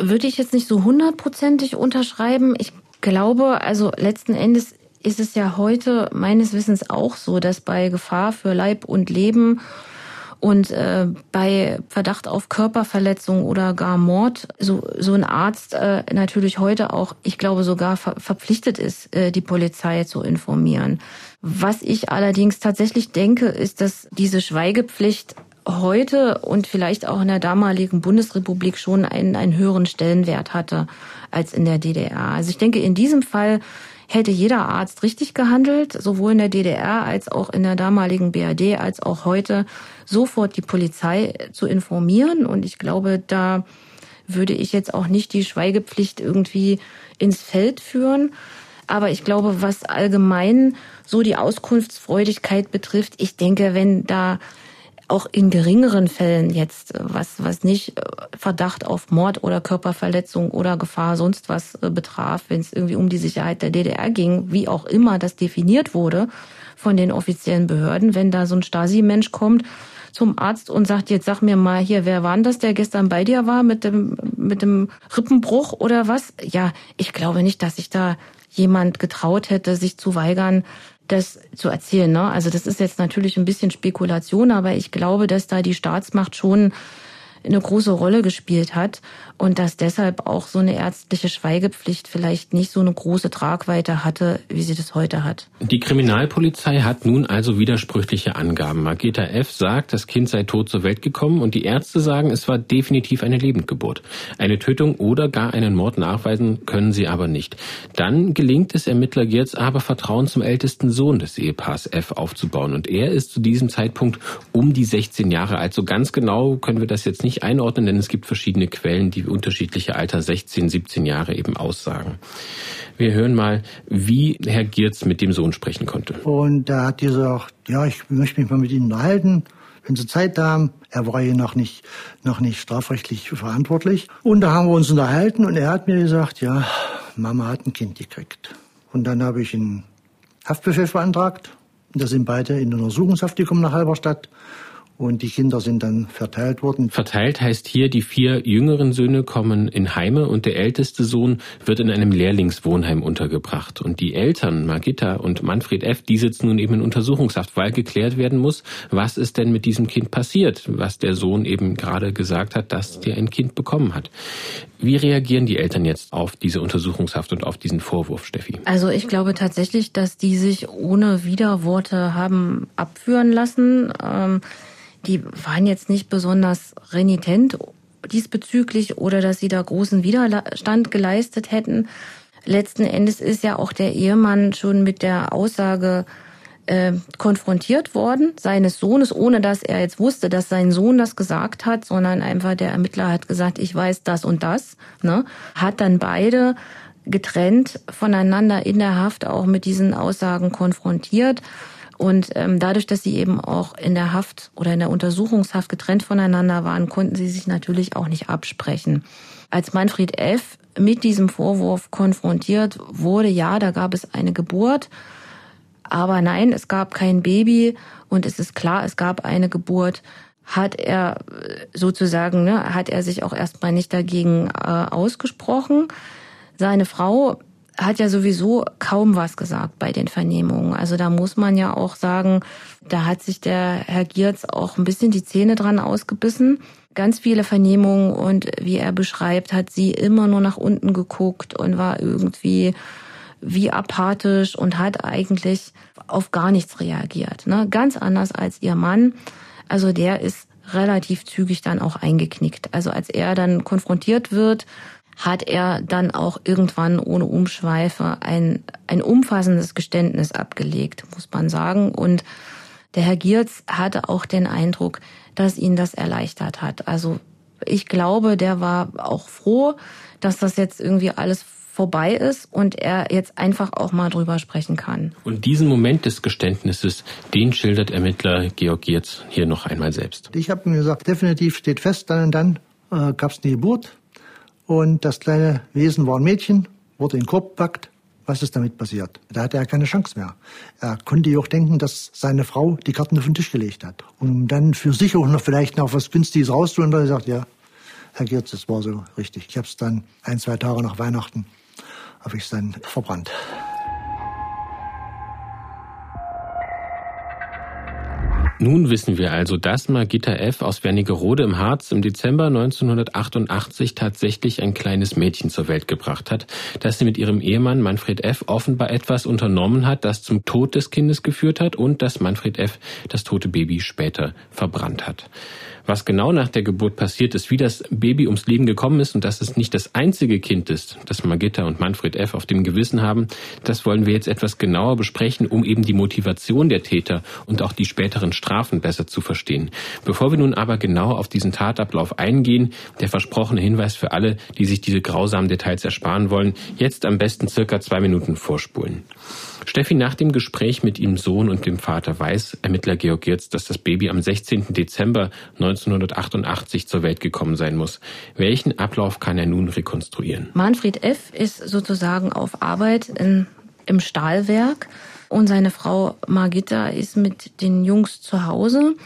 würde ich jetzt nicht so hundertprozentig unterschreiben. Ich glaube, also letzten Endes ist es ja heute meines Wissens auch so, dass bei Gefahr für Leib und Leben und äh, bei Verdacht auf Körperverletzung oder gar Mord so, so ein Arzt äh, natürlich heute auch, ich glaube sogar ver verpflichtet ist, äh, die Polizei zu informieren. Was ich allerdings tatsächlich denke, ist, dass diese Schweigepflicht heute und vielleicht auch in der damaligen Bundesrepublik schon einen, einen höheren Stellenwert hatte als in der DDR. Also ich denke, in diesem Fall hätte jeder Arzt richtig gehandelt, sowohl in der DDR als auch in der damaligen BRD als auch heute, sofort die Polizei zu informieren. Und ich glaube, da würde ich jetzt auch nicht die Schweigepflicht irgendwie ins Feld führen. Aber ich glaube, was allgemein so die Auskunftsfreudigkeit betrifft, ich denke, wenn da auch in geringeren Fällen jetzt, was, was nicht äh, Verdacht auf Mord oder Körperverletzung oder Gefahr sonst was äh, betraf, wenn es irgendwie um die Sicherheit der DDR ging, wie auch immer das definiert wurde von den offiziellen Behörden, wenn da so ein Stasi-Mensch kommt zum Arzt und sagt, jetzt sag mir mal hier, wer war denn das, der gestern bei dir war mit dem, mit dem Rippenbruch oder was? Ja, ich glaube nicht, dass sich da jemand getraut hätte, sich zu weigern, das zu erzählen. Ne? Also das ist jetzt natürlich ein bisschen Spekulation, aber ich glaube, dass da die Staatsmacht schon eine große Rolle gespielt hat und dass deshalb auch so eine ärztliche Schweigepflicht vielleicht nicht so eine große Tragweite hatte, wie sie das heute hat. Die Kriminalpolizei hat nun also widersprüchliche Angaben. Margita F. sagt, das Kind sei tot zur Welt gekommen und die Ärzte sagen, es war definitiv eine Lebendgeburt. Eine Tötung oder gar einen Mord nachweisen können sie aber nicht. Dann gelingt es Ermittler Gerz aber Vertrauen zum ältesten Sohn des Ehepaars F. aufzubauen und er ist zu diesem Zeitpunkt um die 16 Jahre alt. So ganz genau können wir das jetzt nicht einordnen, denn es gibt verschiedene Quellen, die unterschiedliche Alter 16, 17 Jahre eben aussagen. Wir hören mal, wie Herr Giertz mit dem Sohn sprechen konnte. Und da hat gesagt, ja, ich möchte mich mal mit Ihnen unterhalten. wenn sie Zeit haben. Er war hier noch nicht, noch nicht strafrechtlich verantwortlich. Und da haben wir uns unterhalten und er hat mir gesagt, ja, Mama hat ein Kind gekriegt. Und dann habe ich einen Haftbefehl beantragt. Da sind beide in Untersuchungshaft gekommen nach Halberstadt und die Kinder sind dann verteilt worden. Verteilt heißt hier, die vier jüngeren Söhne kommen in Heime und der älteste Sohn wird in einem Lehrlingswohnheim untergebracht. Und die Eltern, Margitta und Manfred F., die sitzen nun eben in Untersuchungshaft, weil geklärt werden muss, was ist denn mit diesem Kind passiert, was der Sohn eben gerade gesagt hat, dass der ein Kind bekommen hat. Wie reagieren die Eltern jetzt auf diese Untersuchungshaft und auf diesen Vorwurf, Steffi? Also ich glaube tatsächlich, dass die sich ohne Widerworte haben abführen lassen. Ähm die waren jetzt nicht besonders renitent diesbezüglich oder dass sie da großen Widerstand geleistet hätten. Letzten Endes ist ja auch der Ehemann schon mit der Aussage äh, konfrontiert worden, seines Sohnes, ohne dass er jetzt wusste, dass sein Sohn das gesagt hat, sondern einfach der Ermittler hat gesagt, ich weiß das und das, ne? hat dann beide getrennt voneinander in der Haft auch mit diesen Aussagen konfrontiert. Und ähm, dadurch, dass sie eben auch in der Haft oder in der Untersuchungshaft getrennt voneinander waren, konnten sie sich natürlich auch nicht absprechen. Als Manfred F. mit diesem Vorwurf konfrontiert wurde, ja, da gab es eine Geburt, aber nein, es gab kein Baby und es ist klar, es gab eine Geburt hat er äh, sozusagen, ne, hat er sich auch erstmal nicht dagegen äh, ausgesprochen. Seine Frau hat ja sowieso kaum was gesagt bei den Vernehmungen. Also da muss man ja auch sagen, da hat sich der Herr Giertz auch ein bisschen die Zähne dran ausgebissen. Ganz viele Vernehmungen und wie er beschreibt, hat sie immer nur nach unten geguckt und war irgendwie wie apathisch und hat eigentlich auf gar nichts reagiert. Ne? Ganz anders als ihr Mann. Also der ist relativ zügig dann auch eingeknickt. Also als er dann konfrontiert wird, hat er dann auch irgendwann ohne Umschweife ein, ein umfassendes Geständnis abgelegt, muss man sagen. Und der Herr Giertz hatte auch den Eindruck, dass ihn das erleichtert hat. Also ich glaube, der war auch froh, dass das jetzt irgendwie alles vorbei ist und er jetzt einfach auch mal drüber sprechen kann. Und diesen Moment des Geständnisses, den schildert Ermittler Georg Giertz hier noch einmal selbst. Ich habe mir gesagt, definitiv steht fest, dann und dann äh, gab es eine Geburt. Und das kleine Wesen war ein Mädchen, wurde in den Korb gepackt. Was ist damit passiert? Da hatte er keine Chance mehr. Er konnte ja auch denken, dass seine Frau die Karten auf den Tisch gelegt hat. Und dann für sich auch noch vielleicht noch was Günstiges rauszuholen, er sagt, ja, Herr Gerz, das war so richtig. Ich habe es dann ein, zwei Tage nach Weihnachten, habe ich es dann verbrannt. Nun wissen wir also, dass Margitta F. aus Wernigerode im Harz im Dezember 1988 tatsächlich ein kleines Mädchen zur Welt gebracht hat, dass sie mit ihrem Ehemann Manfred F. offenbar etwas unternommen hat, das zum Tod des Kindes geführt hat und dass Manfred F. das tote Baby später verbrannt hat was genau nach der Geburt passiert ist, wie das Baby ums Leben gekommen ist und dass es nicht das einzige Kind ist, das Margitta und Manfred F. auf dem Gewissen haben, das wollen wir jetzt etwas genauer besprechen, um eben die Motivation der Täter und auch die späteren Strafen besser zu verstehen. Bevor wir nun aber genau auf diesen Tatablauf eingehen, der versprochene Hinweis für alle, die sich diese grausamen Details ersparen wollen, jetzt am besten circa zwei Minuten vorspulen. Steffi, nach dem Gespräch mit ihrem Sohn und dem Vater weiß Ermittler Georg Girz, dass das Baby am 16. Dezember 1988 zur Welt gekommen sein muss. Welchen Ablauf kann er nun rekonstruieren? Manfred F. ist sozusagen auf Arbeit in, im Stahlwerk und seine Frau Margitta ist mit den Jungs zu Hause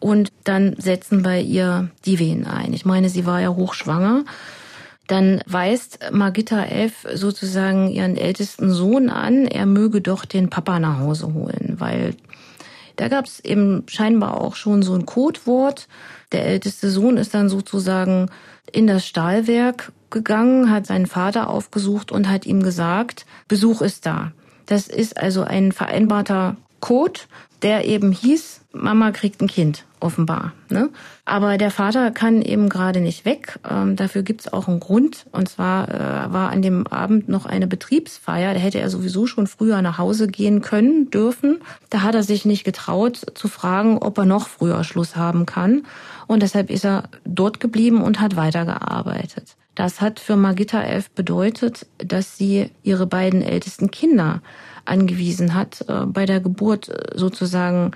und dann setzen bei ihr die Wehen ein. Ich meine, sie war ja hochschwanger dann weist Margitta F. sozusagen ihren ältesten Sohn an, er möge doch den Papa nach Hause holen, weil da gab es eben scheinbar auch schon so ein Codewort. Der älteste Sohn ist dann sozusagen in das Stahlwerk gegangen, hat seinen Vater aufgesucht und hat ihm gesagt, Besuch ist da. Das ist also ein vereinbarter Code, der eben hieß, Mama kriegt ein Kind, offenbar. Ne? Aber der Vater kann eben gerade nicht weg. Ähm, dafür gibt's auch einen Grund. Und zwar äh, war an dem Abend noch eine Betriebsfeier. Da hätte er sowieso schon früher nach Hause gehen können, dürfen. Da hat er sich nicht getraut zu fragen, ob er noch früher Schluss haben kann. Und deshalb ist er dort geblieben und hat weitergearbeitet. Das hat für Margitta Elf bedeutet, dass sie ihre beiden ältesten Kinder angewiesen hat, äh, bei der Geburt äh, sozusagen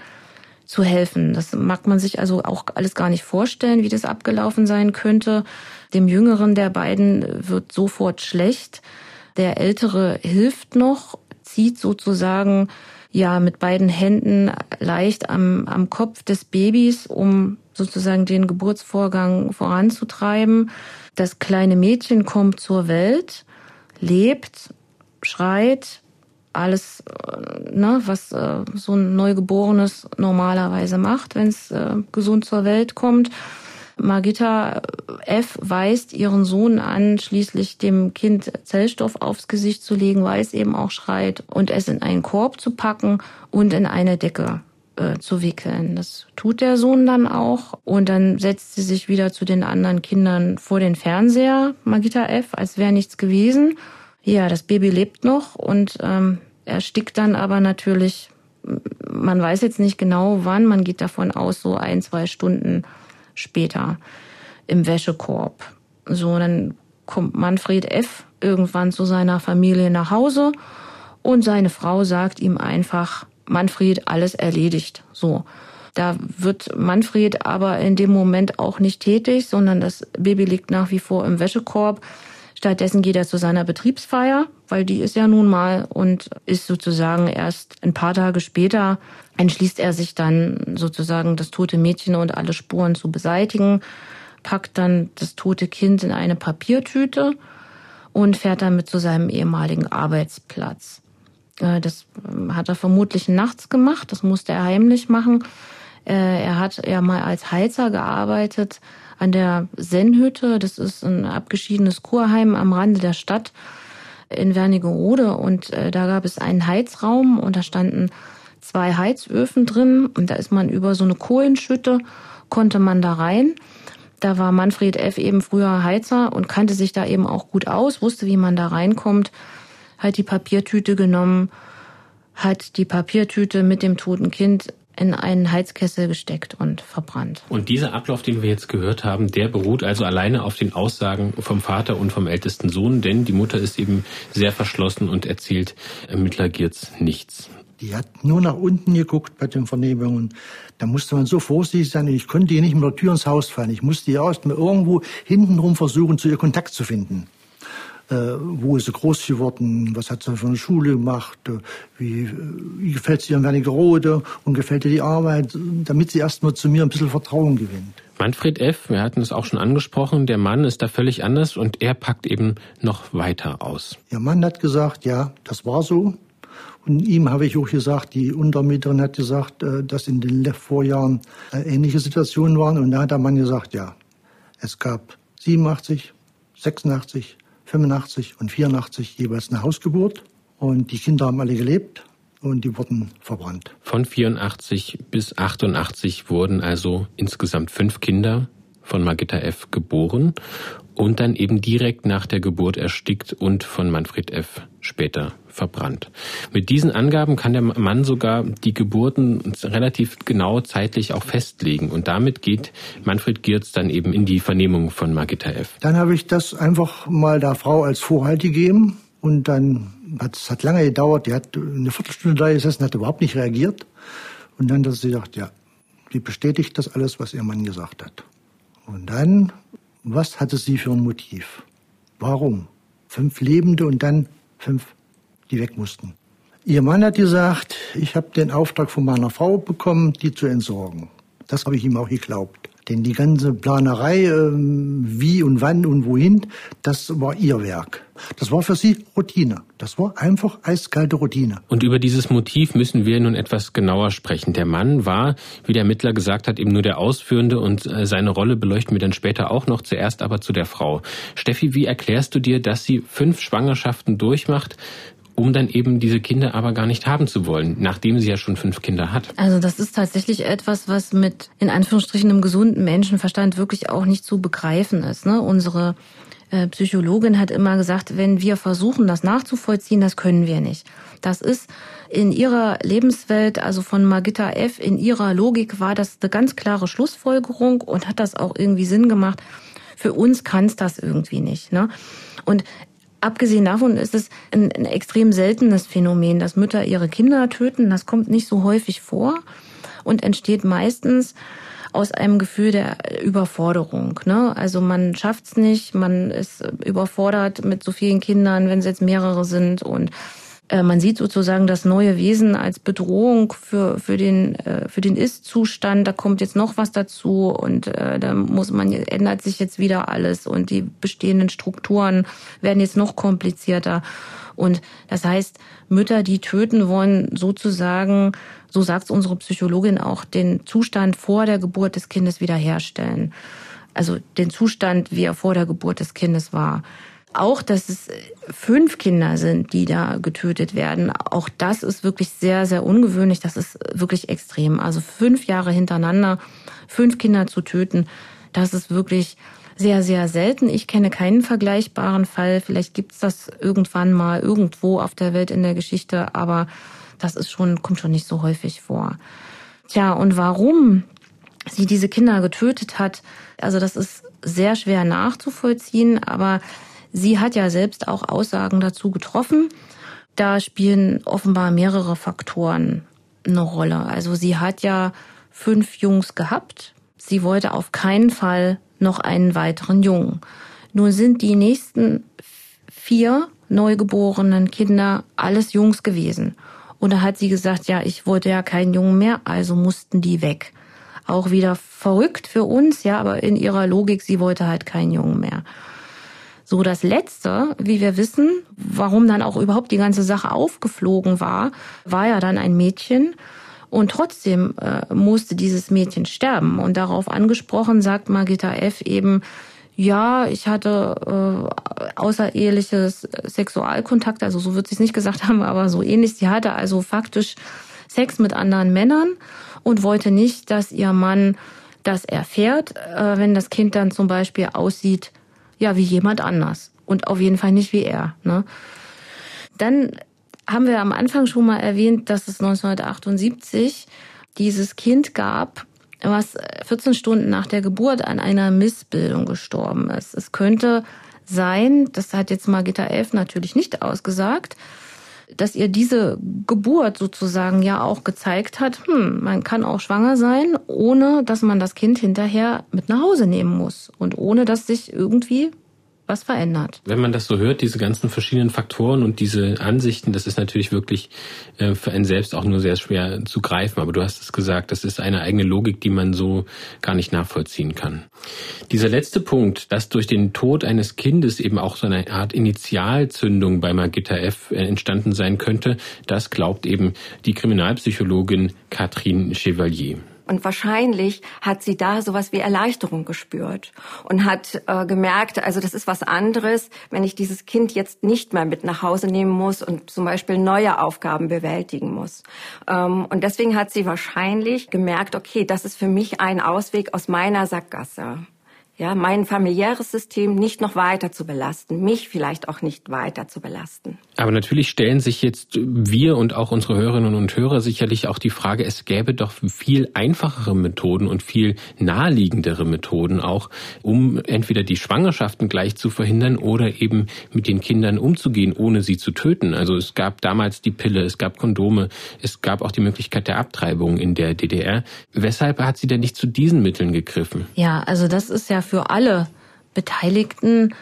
zu helfen. Das mag man sich also auch alles gar nicht vorstellen, wie das abgelaufen sein könnte. Dem Jüngeren der beiden wird sofort schlecht. Der Ältere hilft noch, zieht sozusagen ja mit beiden Händen leicht am, am Kopf des Babys, um sozusagen den Geburtsvorgang voranzutreiben. Das kleine Mädchen kommt zur Welt, lebt, schreit, alles, äh, ne, was äh, so ein Neugeborenes normalerweise macht, wenn es äh, gesund zur Welt kommt. Margita F. weist ihren Sohn an, schließlich dem Kind Zellstoff aufs Gesicht zu legen, weil es eben auch schreit, und es in einen Korb zu packen und in eine Decke äh, zu wickeln. Das tut der Sohn dann auch. Und dann setzt sie sich wieder zu den anderen Kindern vor den Fernseher, Margita F., als wäre nichts gewesen. Ja, das Baby lebt noch und ähm, erstickt dann aber natürlich, man weiß jetzt nicht genau wann, man geht davon aus, so ein, zwei Stunden später im Wäschekorb. So, dann kommt Manfred F. irgendwann zu seiner Familie nach Hause und seine Frau sagt ihm einfach, Manfred, alles erledigt. So. Da wird Manfred aber in dem Moment auch nicht tätig, sondern das Baby liegt nach wie vor im Wäschekorb. Stattdessen geht er zu seiner Betriebsfeier, weil die ist ja nun mal und ist sozusagen erst ein paar Tage später entschließt er sich dann sozusagen das tote Mädchen und alle Spuren zu beseitigen, packt dann das tote Kind in eine Papiertüte und fährt damit zu seinem ehemaligen Arbeitsplatz. Äh, das ähm, hat er vermutlich nachts gemacht, das musste er heimlich machen. Äh, er hat ja mal als Heizer gearbeitet an der Sennhütte. Das ist ein abgeschiedenes Kurheim am Rande der Stadt in Wernigerode. Und äh, da gab es einen Heizraum und da standen zwei Heizöfen drin. Und da ist man über so eine Kohlenschütte, konnte man da rein. Da war Manfred F. eben früher Heizer und kannte sich da eben auch gut aus, wusste, wie man da reinkommt hat die Papiertüte genommen, hat die Papiertüte mit dem toten Kind in einen Heizkessel gesteckt und verbrannt. Und dieser Ablauf, den wir jetzt gehört haben, der beruht also alleine auf den Aussagen vom Vater und vom ältesten Sohn, denn die Mutter ist eben sehr verschlossen und erzählt Ermittler Giertz nichts. Die hat nur nach unten geguckt bei den Vernehmungen. Da musste man so vorsichtig sein. Ich konnte ihr nicht mit der Tür ins Haus fallen. Ich musste ihr erst mal irgendwo hintenrum versuchen, zu ihr Kontakt zu finden äh, wo ist sie groß geworden, was hat sie für eine Schule gemacht, äh, wie, äh, wie gefällt sie in Wernigerode und gefällt ihr die Arbeit, damit sie erstmal zu mir ein bisschen Vertrauen gewinnt. Manfred F., wir hatten es auch schon angesprochen, der Mann ist da völlig anders und er packt eben noch weiter aus. Ihr Mann hat gesagt, ja, das war so. Und ihm habe ich auch gesagt, die Untermieterin hat gesagt, äh, dass in den Vorjahren ähnliche Situationen waren. Und da hat der Mann gesagt, ja, es gab 87, 86, 85 und 84 jeweils eine Hausgeburt. Und die Kinder haben alle gelebt und die wurden verbrannt. Von 84 bis 88 wurden also insgesamt fünf Kinder von Margitta F. geboren und dann eben direkt nach der Geburt erstickt und von Manfred F. später verbrannt. Mit diesen Angaben kann der Mann sogar die Geburten relativ genau zeitlich auch festlegen und damit geht Manfred Giertz dann eben in die Vernehmung von Margitta F. Dann habe ich das einfach mal der Frau als Vorhalt gegeben und dann hat es hat lange gedauert, die hat eine Viertelstunde da gesessen, hat überhaupt nicht reagiert und dann hat sie gesagt, ja, die bestätigt das alles, was ihr Mann gesagt hat. Und dann, was hatte sie für ein Motiv? Warum? Fünf Lebende und dann fünf, die weg mussten. Ihr Mann hat gesagt, ich habe den Auftrag von meiner Frau bekommen, die zu entsorgen. Das habe ich ihm auch geglaubt. Denn die ganze Planerei, ähm, wie und wann und wohin, das war ihr Werk. Das war für sie Routine. Das war einfach eiskalte Routine. Und über dieses Motiv müssen wir nun etwas genauer sprechen. Der Mann war, wie der Ermittler gesagt hat, eben nur der Ausführende und äh, seine Rolle beleuchten wir dann später auch noch, zuerst aber zu der Frau. Steffi, wie erklärst du dir, dass sie fünf Schwangerschaften durchmacht, um dann eben diese Kinder aber gar nicht haben zu wollen, nachdem sie ja schon fünf Kinder hat. Also das ist tatsächlich etwas, was mit in Anführungsstrichen einem gesunden Menschenverstand wirklich auch nicht zu begreifen ist. Ne? Unsere Psychologin hat immer gesagt, wenn wir versuchen, das nachzuvollziehen, das können wir nicht. Das ist in ihrer Lebenswelt, also von Magitta F., in ihrer Logik war das eine ganz klare Schlussfolgerung und hat das auch irgendwie Sinn gemacht. Für uns kann es das irgendwie nicht. Ne? Und Abgesehen davon ist es ein, ein extrem seltenes Phänomen, dass Mütter ihre Kinder töten. Das kommt nicht so häufig vor. und entsteht meistens aus einem Gefühl der Überforderung. Ne? Also man schafft's nicht, man ist überfordert mit so vielen Kindern, wenn es jetzt mehrere sind und man sieht sozusagen das neue Wesen als Bedrohung für, für den, äh, für den Ist-Zustand. Da kommt jetzt noch was dazu und äh, da muss man, ändert sich jetzt wieder alles und die bestehenden Strukturen werden jetzt noch komplizierter. Und das heißt, Mütter, die töten wollen, sozusagen, so sagt unsere Psychologin auch, den Zustand vor der Geburt des Kindes wiederherstellen. Also den Zustand, wie er vor der Geburt des Kindes war. Auch, dass es fünf Kinder sind, die da getötet werden, auch das ist wirklich sehr, sehr ungewöhnlich. Das ist wirklich extrem. Also fünf Jahre hintereinander, fünf Kinder zu töten, das ist wirklich sehr, sehr selten. Ich kenne keinen vergleichbaren Fall. Vielleicht gibt's das irgendwann mal irgendwo auf der Welt in der Geschichte, aber das ist schon, kommt schon nicht so häufig vor. Tja, und warum sie diese Kinder getötet hat, also das ist sehr schwer nachzuvollziehen, aber Sie hat ja selbst auch Aussagen dazu getroffen. Da spielen offenbar mehrere Faktoren eine Rolle. Also sie hat ja fünf Jungs gehabt. Sie wollte auf keinen Fall noch einen weiteren Jungen. Nun sind die nächsten vier neugeborenen Kinder alles Jungs gewesen. Und da hat sie gesagt, ja, ich wollte ja keinen Jungen mehr, also mussten die weg. Auch wieder verrückt für uns, ja, aber in ihrer Logik, sie wollte halt keinen Jungen mehr. So, das Letzte, wie wir wissen, warum dann auch überhaupt die ganze Sache aufgeflogen war, war ja dann ein Mädchen. Und trotzdem äh, musste dieses Mädchen sterben. Und darauf angesprochen sagt Margita F. eben, ja, ich hatte äh, außereheliches Sexualkontakt, also so wird sie es nicht gesagt haben, aber so ähnlich. Sie hatte also faktisch Sex mit anderen Männern und wollte nicht, dass ihr Mann das erfährt, äh, wenn das Kind dann zum Beispiel aussieht ja wie jemand anders und auf jeden Fall nicht wie er. Ne? Dann haben wir am Anfang schon mal erwähnt, dass es 1978 dieses Kind gab, was 14 Stunden nach der Geburt an einer Missbildung gestorben ist. Es könnte sein, das hat jetzt Margita Elf natürlich nicht ausgesagt, dass ihr diese Geburt sozusagen ja auch gezeigt hat, hm, man kann auch schwanger sein, ohne dass man das Kind hinterher mit nach Hause nehmen muss und ohne dass sich irgendwie was verändert. Wenn man das so hört, diese ganzen verschiedenen Faktoren und diese Ansichten, das ist natürlich wirklich äh, für einen selbst auch nur sehr schwer zu greifen. Aber du hast es gesagt, das ist eine eigene Logik, die man so gar nicht nachvollziehen kann. Dieser letzte Punkt, dass durch den Tod eines Kindes eben auch so eine Art Initialzündung bei Magitta F. Äh, entstanden sein könnte, das glaubt eben die Kriminalpsychologin Catherine Chevalier. Und wahrscheinlich hat sie da sowas wie Erleichterung gespürt und hat äh, gemerkt, also das ist was anderes, wenn ich dieses Kind jetzt nicht mehr mit nach Hause nehmen muss und zum Beispiel neue Aufgaben bewältigen muss. Ähm, und deswegen hat sie wahrscheinlich gemerkt, okay, das ist für mich ein Ausweg aus meiner Sackgasse ja, mein familiäres System nicht noch weiter zu belasten, mich vielleicht auch nicht weiter zu belasten. Aber natürlich stellen sich jetzt wir und auch unsere Hörerinnen und Hörer sicherlich auch die Frage, es gäbe doch viel einfachere Methoden und viel naheliegendere Methoden auch, um entweder die Schwangerschaften gleich zu verhindern oder eben mit den Kindern umzugehen, ohne sie zu töten. Also es gab damals die Pille, es gab Kondome, es gab auch die Möglichkeit der Abtreibung in der DDR. Weshalb hat sie denn nicht zu diesen Mitteln gegriffen? Ja, also das ist ja für alle Beteiligten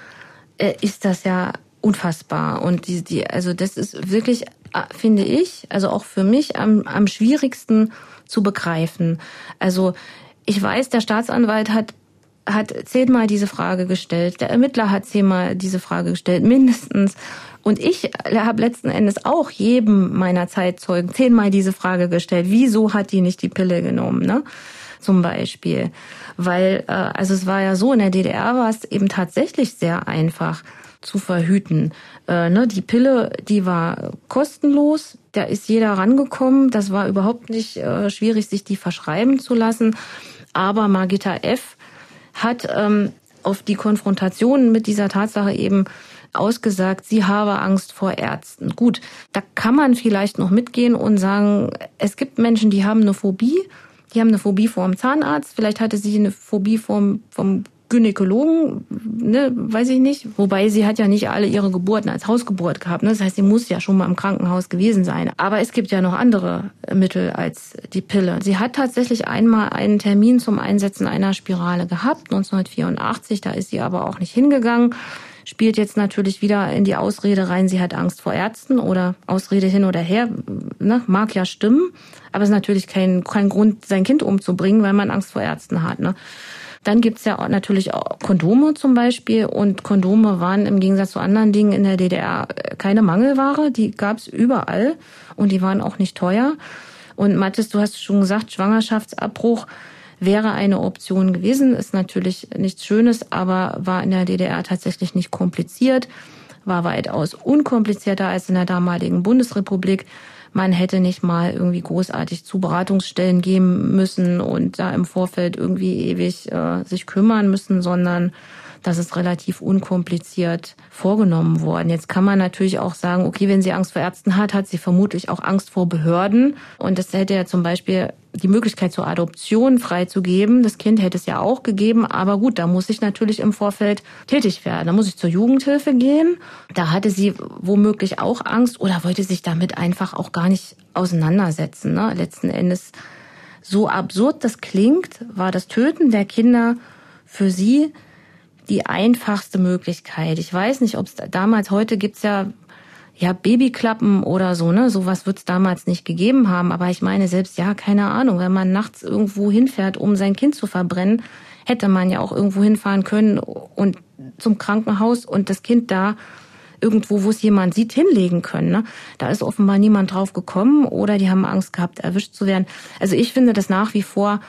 äh, ist das ja unfassbar. Und die, die, also das ist wirklich, äh, finde ich, also auch für mich am, am schwierigsten zu begreifen. Also ich weiß, der Staatsanwalt hat hat zehnmal diese Frage gestellt, der Ermittler hat zehnmal diese Frage gestellt, mindestens. Und ich habe letzten Endes auch jedem meiner Zeitzeugen zehnmal diese Frage gestellt, wieso hat die nicht die Pille genommen, ne? Zum Beispiel weil äh, also es war ja so, in der DDR war es eben tatsächlich sehr einfach zu verhüten. Äh, ne, die Pille, die war kostenlos, da ist jeder rangekommen, das war überhaupt nicht äh, schwierig, sich die verschreiben zu lassen. Aber Margita F. hat ähm, auf die Konfrontation mit dieser Tatsache eben ausgesagt, sie habe Angst vor Ärzten. Gut, da kann man vielleicht noch mitgehen und sagen, es gibt Menschen, die haben eine Phobie die haben eine Phobie vor dem Zahnarzt, vielleicht hatte sie eine Phobie vom, vom Gynäkologen, ne, weiß ich nicht. Wobei sie hat ja nicht alle ihre Geburten als Hausgeburt gehabt. Ne? Das heißt, sie muss ja schon mal im Krankenhaus gewesen sein. Aber es gibt ja noch andere Mittel als die Pille. Sie hat tatsächlich einmal einen Termin zum Einsetzen einer Spirale gehabt, 1984. Da ist sie aber auch nicht hingegangen. Spielt jetzt natürlich wieder in die Ausrede rein, sie hat Angst vor Ärzten oder Ausrede hin oder her. Ne? Mag ja stimmen, aber es ist natürlich kein, kein Grund, sein Kind umzubringen, weil man Angst vor Ärzten hat. Ne? Dann gibt's ja auch natürlich auch Kondome zum Beispiel. Und Kondome waren im Gegensatz zu anderen Dingen in der DDR keine Mangelware. Die gab's überall und die waren auch nicht teuer. Und Mathis, du hast schon gesagt, Schwangerschaftsabbruch wäre eine Option gewesen. Ist natürlich nichts Schönes, aber war in der DDR tatsächlich nicht kompliziert, war weitaus unkomplizierter als in der damaligen Bundesrepublik. Man hätte nicht mal irgendwie großartig zu Beratungsstellen gehen müssen und da im Vorfeld irgendwie ewig äh, sich kümmern müssen, sondern das ist relativ unkompliziert vorgenommen worden. Jetzt kann man natürlich auch sagen, okay, wenn sie Angst vor Ärzten hat, hat sie vermutlich auch Angst vor Behörden. Und das hätte ja zum Beispiel die Möglichkeit zur Adoption freizugeben. Das Kind hätte es ja auch gegeben, aber gut, da muss ich natürlich im Vorfeld tätig werden. Da muss ich zur Jugendhilfe gehen. Da hatte sie womöglich auch Angst oder wollte sich damit einfach auch gar nicht auseinandersetzen. Ne? Letzten Endes, so absurd das klingt, war das Töten der Kinder für sie die einfachste Möglichkeit. Ich weiß nicht, ob es damals, heute gibt's ja ja Babyklappen oder so, ne? Sowas wird es damals nicht gegeben haben. Aber ich meine selbst, ja, keine Ahnung, wenn man nachts irgendwo hinfährt, um sein Kind zu verbrennen, hätte man ja auch irgendwo hinfahren können und zum Krankenhaus und das Kind da irgendwo, wo es jemand sieht, hinlegen können. Ne? Da ist offenbar niemand drauf gekommen oder die haben Angst gehabt, erwischt zu werden. Also ich finde das nach wie vor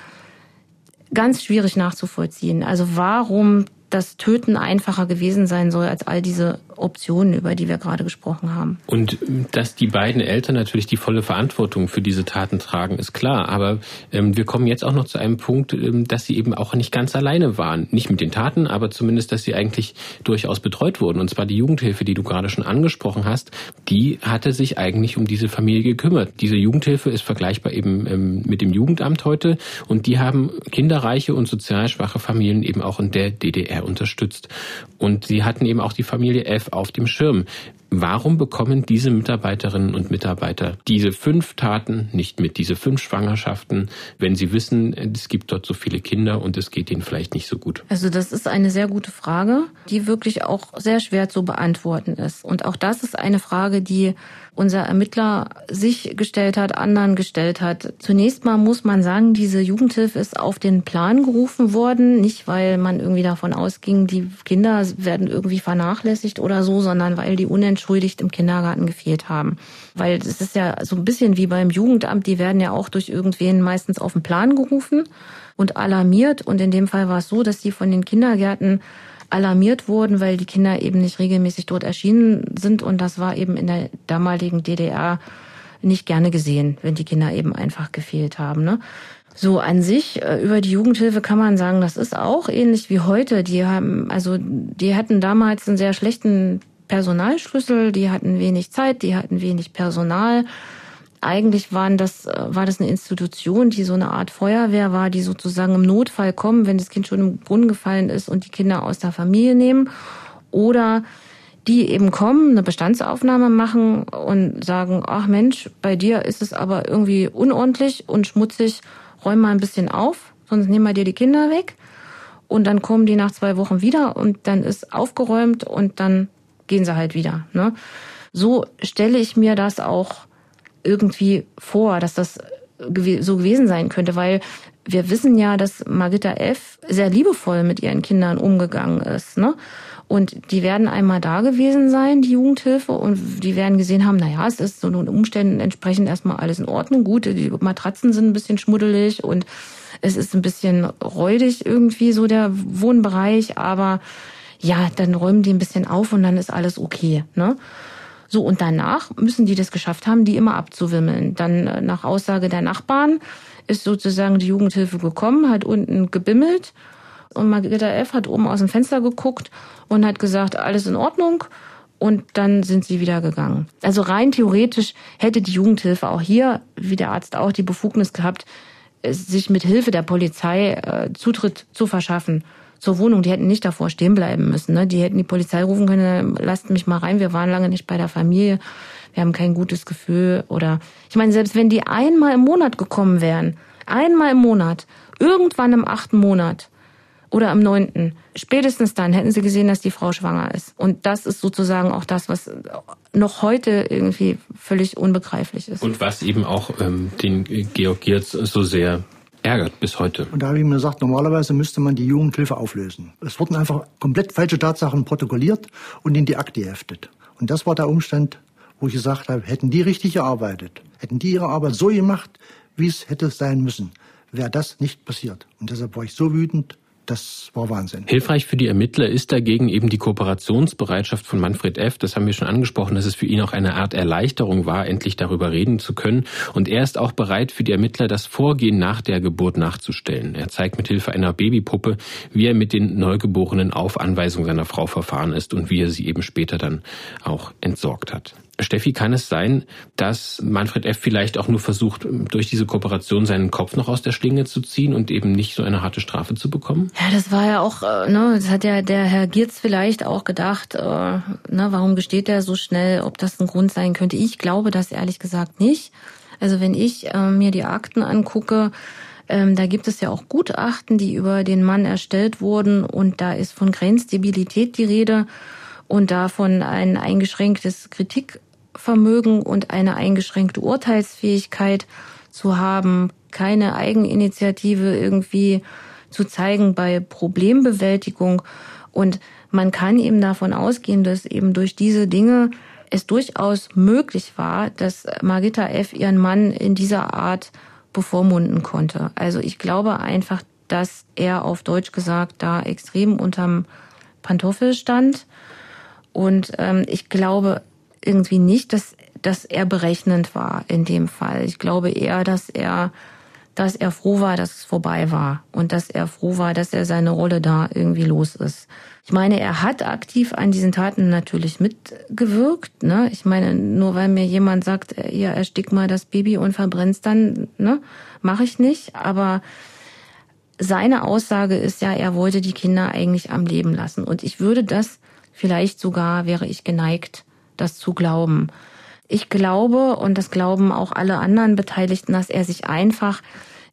ganz schwierig nachzuvollziehen. Also warum das Töten einfacher gewesen sein soll als all diese Optionen, über die wir gerade gesprochen haben. Und dass die beiden Eltern natürlich die volle Verantwortung für diese Taten tragen, ist klar. Aber ähm, wir kommen jetzt auch noch zu einem Punkt, ähm, dass sie eben auch nicht ganz alleine waren. Nicht mit den Taten, aber zumindest, dass sie eigentlich durchaus betreut wurden. Und zwar die Jugendhilfe, die du gerade schon angesprochen hast, die hatte sich eigentlich um diese Familie gekümmert. Diese Jugendhilfe ist vergleichbar eben ähm, mit dem Jugendamt heute. Und die haben kinderreiche und sozial schwache Familien eben auch in der DDR unterstützt. Und sie hatten eben auch die Familie F auf dem Schirm. Warum bekommen diese Mitarbeiterinnen und Mitarbeiter diese fünf Taten nicht mit, diese fünf Schwangerschaften, wenn sie wissen, es gibt dort so viele Kinder und es geht ihnen vielleicht nicht so gut? Also das ist eine sehr gute Frage, die wirklich auch sehr schwer zu beantworten ist. Und auch das ist eine Frage, die unser Ermittler sich gestellt hat, anderen gestellt hat. Zunächst mal muss man sagen, diese Jugendhilfe ist auf den Plan gerufen worden, nicht weil man irgendwie davon ausging, die Kinder werden irgendwie vernachlässigt oder so, sondern weil die unentschuldigt im Kindergarten gefehlt haben. Weil es ist ja so ein bisschen wie beim Jugendamt, die werden ja auch durch irgendwen meistens auf den Plan gerufen und alarmiert. Und in dem Fall war es so, dass die von den Kindergärten alarmiert wurden, weil die Kinder eben nicht regelmäßig dort erschienen sind. Und das war eben in der damaligen DDR nicht gerne gesehen, wenn die Kinder eben einfach gefehlt haben. Ne? So an sich äh, über die Jugendhilfe kann man sagen, das ist auch ähnlich wie heute. Die haben also die hatten damals einen sehr schlechten Personalschlüssel, die hatten wenig Zeit, die hatten wenig Personal eigentlich waren das, äh, war das eine Institution, die so eine Art Feuerwehr war, die sozusagen im Notfall kommen, wenn das Kind schon im Brunnen gefallen ist und die Kinder aus der Familie nehmen. Oder die eben kommen, eine Bestandsaufnahme machen und sagen, ach Mensch, bei dir ist es aber irgendwie unordentlich und schmutzig, räum mal ein bisschen auf, sonst nehmen wir dir die Kinder weg. Und dann kommen die nach zwei Wochen wieder und dann ist aufgeräumt und dann gehen sie halt wieder. Ne? So stelle ich mir das auch irgendwie vor, dass das so gewesen sein könnte, weil wir wissen ja, dass Margitta F. sehr liebevoll mit ihren Kindern umgegangen ist. Ne? Und die werden einmal da gewesen sein, die Jugendhilfe, und die werden gesehen haben, naja, es ist so den Umständen entsprechend erstmal alles in Ordnung. Gut, die Matratzen sind ein bisschen schmuddelig und es ist ein bisschen räudig irgendwie so der Wohnbereich, aber ja, dann räumen die ein bisschen auf und dann ist alles okay. Ne? So, und danach müssen die das geschafft haben, die immer abzuwimmeln. Dann äh, nach Aussage der Nachbarn ist sozusagen die Jugendhilfe gekommen, hat unten gebimmelt und Margareta F. hat oben aus dem Fenster geguckt und hat gesagt, alles in Ordnung. Und dann sind sie wieder gegangen. Also rein theoretisch hätte die Jugendhilfe auch hier, wie der Arzt auch, die Befugnis gehabt, sich mit Hilfe der Polizei äh, Zutritt zu verschaffen zur Wohnung. Die hätten nicht davor stehen bleiben müssen. Ne? Die hätten die Polizei rufen können, lasst mich mal rein, wir waren lange nicht bei der Familie, wir haben kein gutes Gefühl. Oder ich meine, selbst wenn die einmal im Monat gekommen wären, einmal im Monat, irgendwann im achten Monat oder am neunten, spätestens dann hätten sie gesehen, dass die Frau schwanger ist. Und das ist sozusagen auch das, was noch heute irgendwie völlig unbegreiflich ist. Und was eben auch ähm, den Georg Giertz so sehr ärgert bis heute. Und da habe ich mir gesagt, normalerweise müsste man die Jugendhilfe auflösen. Es wurden einfach komplett falsche Tatsachen protokolliert und in die Akte geheftet. Und das war der Umstand, wo ich gesagt habe, hätten die richtig gearbeitet, hätten die ihre Arbeit so gemacht, wie es hätte sein müssen, wäre das nicht passiert. Und deshalb war ich so wütend, das war Wahnsinn. Hilfreich für die Ermittler ist dagegen eben die Kooperationsbereitschaft von Manfred F. Das haben wir schon angesprochen, dass es für ihn auch eine Art Erleichterung war, endlich darüber reden zu können. Und er ist auch bereit, für die Ermittler das Vorgehen nach der Geburt nachzustellen. Er zeigt mit Hilfe einer Babypuppe, wie er mit den Neugeborenen auf Anweisung seiner Frau verfahren ist und wie er sie eben später dann auch entsorgt hat. Steffi, kann es sein, dass Manfred F. vielleicht auch nur versucht, durch diese Kooperation seinen Kopf noch aus der Schlinge zu ziehen und eben nicht so eine harte Strafe zu bekommen? Ja, das war ja auch, äh, ne, das hat ja der Herr Giertz vielleicht auch gedacht, äh, ne, warum gesteht er so schnell, ob das ein Grund sein könnte. Ich glaube das ehrlich gesagt nicht. Also wenn ich äh, mir die Akten angucke, ähm, da gibt es ja auch Gutachten, die über den Mann erstellt wurden und da ist von Grenzstabilität die Rede und davon ein eingeschränktes Kritik Vermögen und eine eingeschränkte Urteilsfähigkeit zu haben, keine Eigeninitiative irgendwie zu zeigen bei Problembewältigung. Und man kann eben davon ausgehen, dass eben durch diese Dinge es durchaus möglich war, dass Margita F. ihren Mann in dieser Art bevormunden konnte. Also ich glaube einfach, dass er auf Deutsch gesagt da extrem unterm Pantoffel stand. Und ähm, ich glaube irgendwie nicht, dass, dass er berechnend war in dem Fall. Ich glaube eher, dass er, dass er froh war, dass es vorbei war und dass er froh war, dass er seine Rolle da irgendwie los ist. Ich meine, er hat aktiv an diesen Taten natürlich mitgewirkt. Ne? Ich meine, nur weil mir jemand sagt, ja, erstick mal das Baby und verbrennst dann, ne, mache ich nicht. Aber seine Aussage ist ja, er wollte die Kinder eigentlich am Leben lassen. Und ich würde das vielleicht sogar, wäre ich geneigt, das zu glauben. Ich glaube, und das glauben auch alle anderen Beteiligten, dass er sich einfach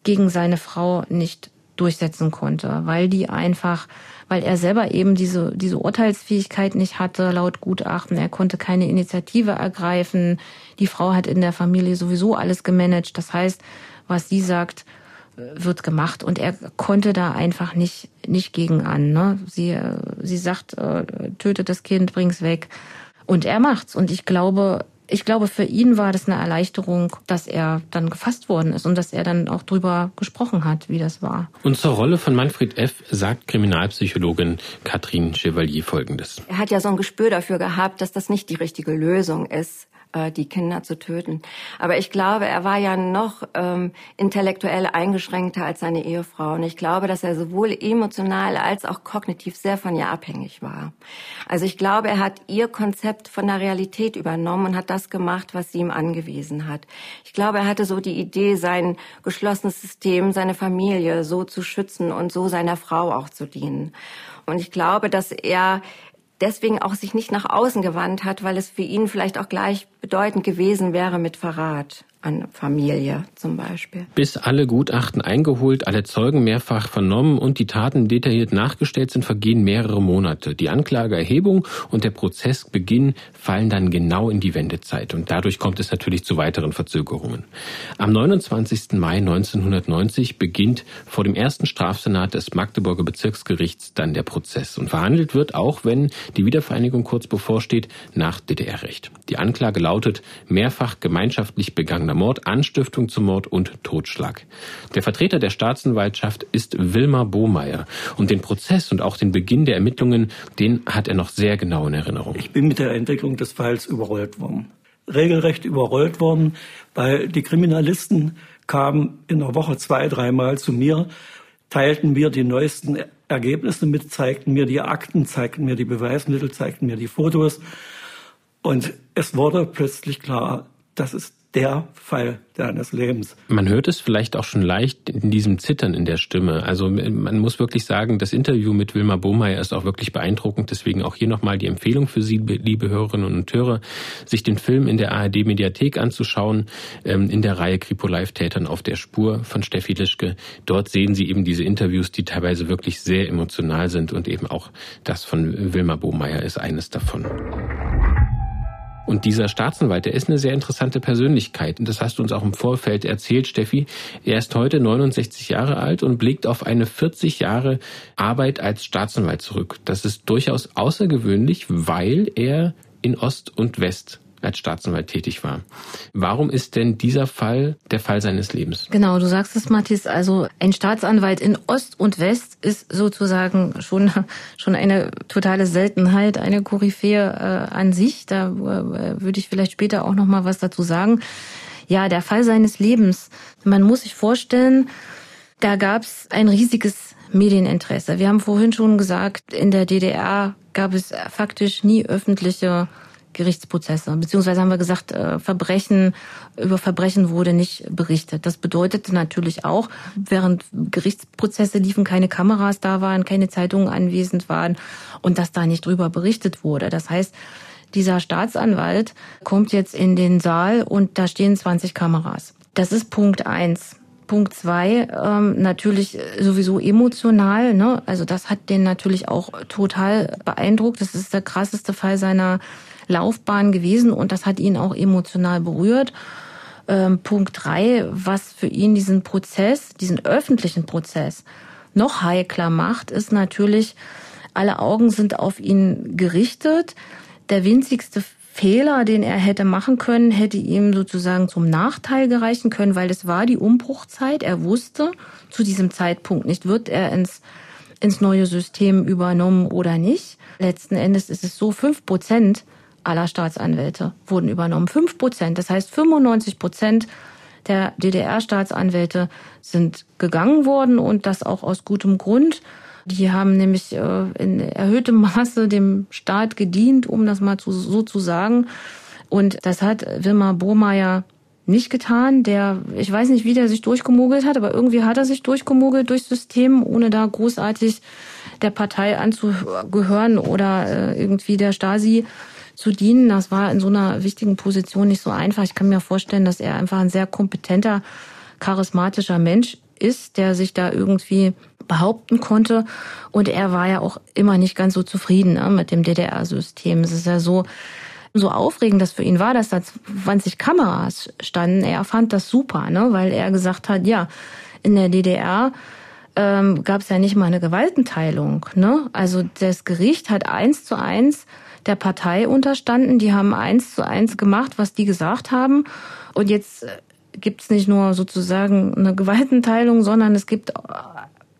gegen seine Frau nicht durchsetzen konnte, weil die einfach, weil er selber eben diese, diese Urteilsfähigkeit nicht hatte, laut Gutachten. Er konnte keine Initiative ergreifen. Die Frau hat in der Familie sowieso alles gemanagt. Das heißt, was sie sagt, wird gemacht und er konnte da einfach nicht nicht gegen an. Ne? Sie sie sagt, äh, tötet das Kind, bring's weg. Und er macht's. Und ich glaube, ich glaube, für ihn war das eine Erleichterung, dass er dann gefasst worden ist und dass er dann auch drüber gesprochen hat, wie das war. Und zur Rolle von Manfred F. sagt Kriminalpsychologin Katrin Chevalier Folgendes. Er hat ja so ein Gespür dafür gehabt, dass das nicht die richtige Lösung ist äh, die Kinder zu töten. Aber ich glaube, er war ja noch ähm, intellektuell eingeschränkter als seine Ehefrau. Und ich glaube, dass er sowohl emotional als auch kognitiv sehr von ihr abhängig war. Also ich glaube, er hat ihr Konzept von der Realität übernommen und hat das gemacht, was sie ihm angewiesen hat. Ich glaube, er hatte so die Idee, sein geschlossenes System, seine Familie so zu schützen und so seiner Frau auch zu dienen. Und ich glaube, dass er deswegen auch sich nicht nach außen gewandt hat, weil es für ihn vielleicht auch gleichbedeutend gewesen wäre mit Verrat an Familie zum Beispiel. Bis alle Gutachten eingeholt, alle Zeugen mehrfach vernommen und die Taten detailliert nachgestellt sind, vergehen mehrere Monate. Die Anklageerhebung und der Prozessbeginn fallen dann genau in die Wendezeit und dadurch kommt es natürlich zu weiteren Verzögerungen. Am 29. Mai 1990 beginnt vor dem ersten Strafsenat des Magdeburger Bezirksgerichts dann der Prozess und verhandelt wird, auch wenn die Wiedervereinigung kurz bevorsteht, nach DDR-Recht. Die Anklage lautet mehrfach gemeinschaftlich begangener Mord, Anstiftung zum Mord und Totschlag. Der Vertreter der Staatsanwaltschaft ist Wilmar Bohmeier und den Prozess und auch den Beginn der Ermittlungen, den hat er noch sehr genau in Erinnerung. Ich bin mit der Entwicklung des Falls überrollt worden. Regelrecht überrollt worden, weil die Kriminalisten kamen in der Woche zwei, dreimal zu mir, teilten mir die neuesten Ergebnisse mit, zeigten mir die Akten, zeigten mir die Beweismittel, zeigten mir die Fotos. Und es wurde plötzlich klar, das ist der Fall deines Lebens. Man hört es vielleicht auch schon leicht in diesem Zittern in der Stimme. Also man muss wirklich sagen, das Interview mit Wilma Bohmeier ist auch wirklich beeindruckend. Deswegen auch hier nochmal die Empfehlung für Sie, liebe Hörerinnen und Hörer, sich den Film in der ARD Mediathek anzuschauen, ähm, in der Reihe Kripo Live Tätern auf der Spur von Steffi Lischke. Dort sehen Sie eben diese Interviews, die teilweise wirklich sehr emotional sind und eben auch das von Wilma Bohmeier ist eines davon. Und dieser Staatsanwalt, der ist eine sehr interessante Persönlichkeit. Und das hast du uns auch im Vorfeld erzählt, Steffi. Er ist heute 69 Jahre alt und blickt auf eine 40 Jahre Arbeit als Staatsanwalt zurück. Das ist durchaus außergewöhnlich, weil er in Ost und West als Staatsanwalt tätig war. Warum ist denn dieser Fall der Fall seines Lebens? Genau, du sagst es, Mathis. Also ein Staatsanwalt in Ost und West ist sozusagen schon, schon eine totale Seltenheit, eine Koryphäe äh, an sich. Da äh, würde ich vielleicht später auch noch mal was dazu sagen. Ja, der Fall seines Lebens. Man muss sich vorstellen, da gab es ein riesiges Medieninteresse. Wir haben vorhin schon gesagt, in der DDR gab es faktisch nie öffentliche Gerichtsprozesse. Beziehungsweise haben wir gesagt, äh, Verbrechen, über Verbrechen wurde nicht berichtet. Das bedeutete natürlich auch, während Gerichtsprozesse liefen, keine Kameras da waren, keine Zeitungen anwesend waren und dass da nicht drüber berichtet wurde. Das heißt, dieser Staatsanwalt kommt jetzt in den Saal und da stehen 20 Kameras. Das ist Punkt eins. Punkt zwei, ähm, natürlich sowieso emotional. Ne? Also das hat den natürlich auch total beeindruckt. Das ist der krasseste Fall seiner Laufbahn gewesen und das hat ihn auch emotional berührt. Ähm, Punkt drei, was für ihn diesen Prozess, diesen öffentlichen Prozess noch heikler macht, ist natürlich, alle Augen sind auf ihn gerichtet. Der winzigste Fehler, den er hätte machen können, hätte ihm sozusagen zum Nachteil gereichen können, weil es war die Umbruchzeit. Er wusste zu diesem Zeitpunkt nicht, wird er ins, ins neue System übernommen oder nicht. Letzten Endes ist es so, fünf Prozent aller Staatsanwälte wurden übernommen. Fünf Prozent. Das heißt, 95 Prozent der DDR-Staatsanwälte sind gegangen worden und das auch aus gutem Grund. Die haben nämlich äh, in erhöhtem Maße dem Staat gedient, um das mal so zu sagen. Und das hat Wilmar Burmeier nicht getan. Der, ich weiß nicht, wie der sich durchgemogelt hat, aber irgendwie hat er sich durchgemogelt durchs System, ohne da großartig der Partei anzugehören oder äh, irgendwie der Stasi zu dienen. Das war in so einer wichtigen Position nicht so einfach. Ich kann mir vorstellen, dass er einfach ein sehr kompetenter, charismatischer Mensch ist, der sich da irgendwie behaupten konnte. Und er war ja auch immer nicht ganz so zufrieden ne, mit dem DDR-System. Es ist ja so, so aufregend das für ihn war, dass da 20 Kameras standen. Er fand das super, ne, weil er gesagt hat, ja, in der DDR ähm, gab es ja nicht mal eine Gewaltenteilung. Ne? Also das Gericht hat eins zu eins der Partei unterstanden. Die haben eins zu eins gemacht, was die gesagt haben. Und jetzt äh, gibt es nicht nur sozusagen eine Gewaltenteilung, sondern es gibt,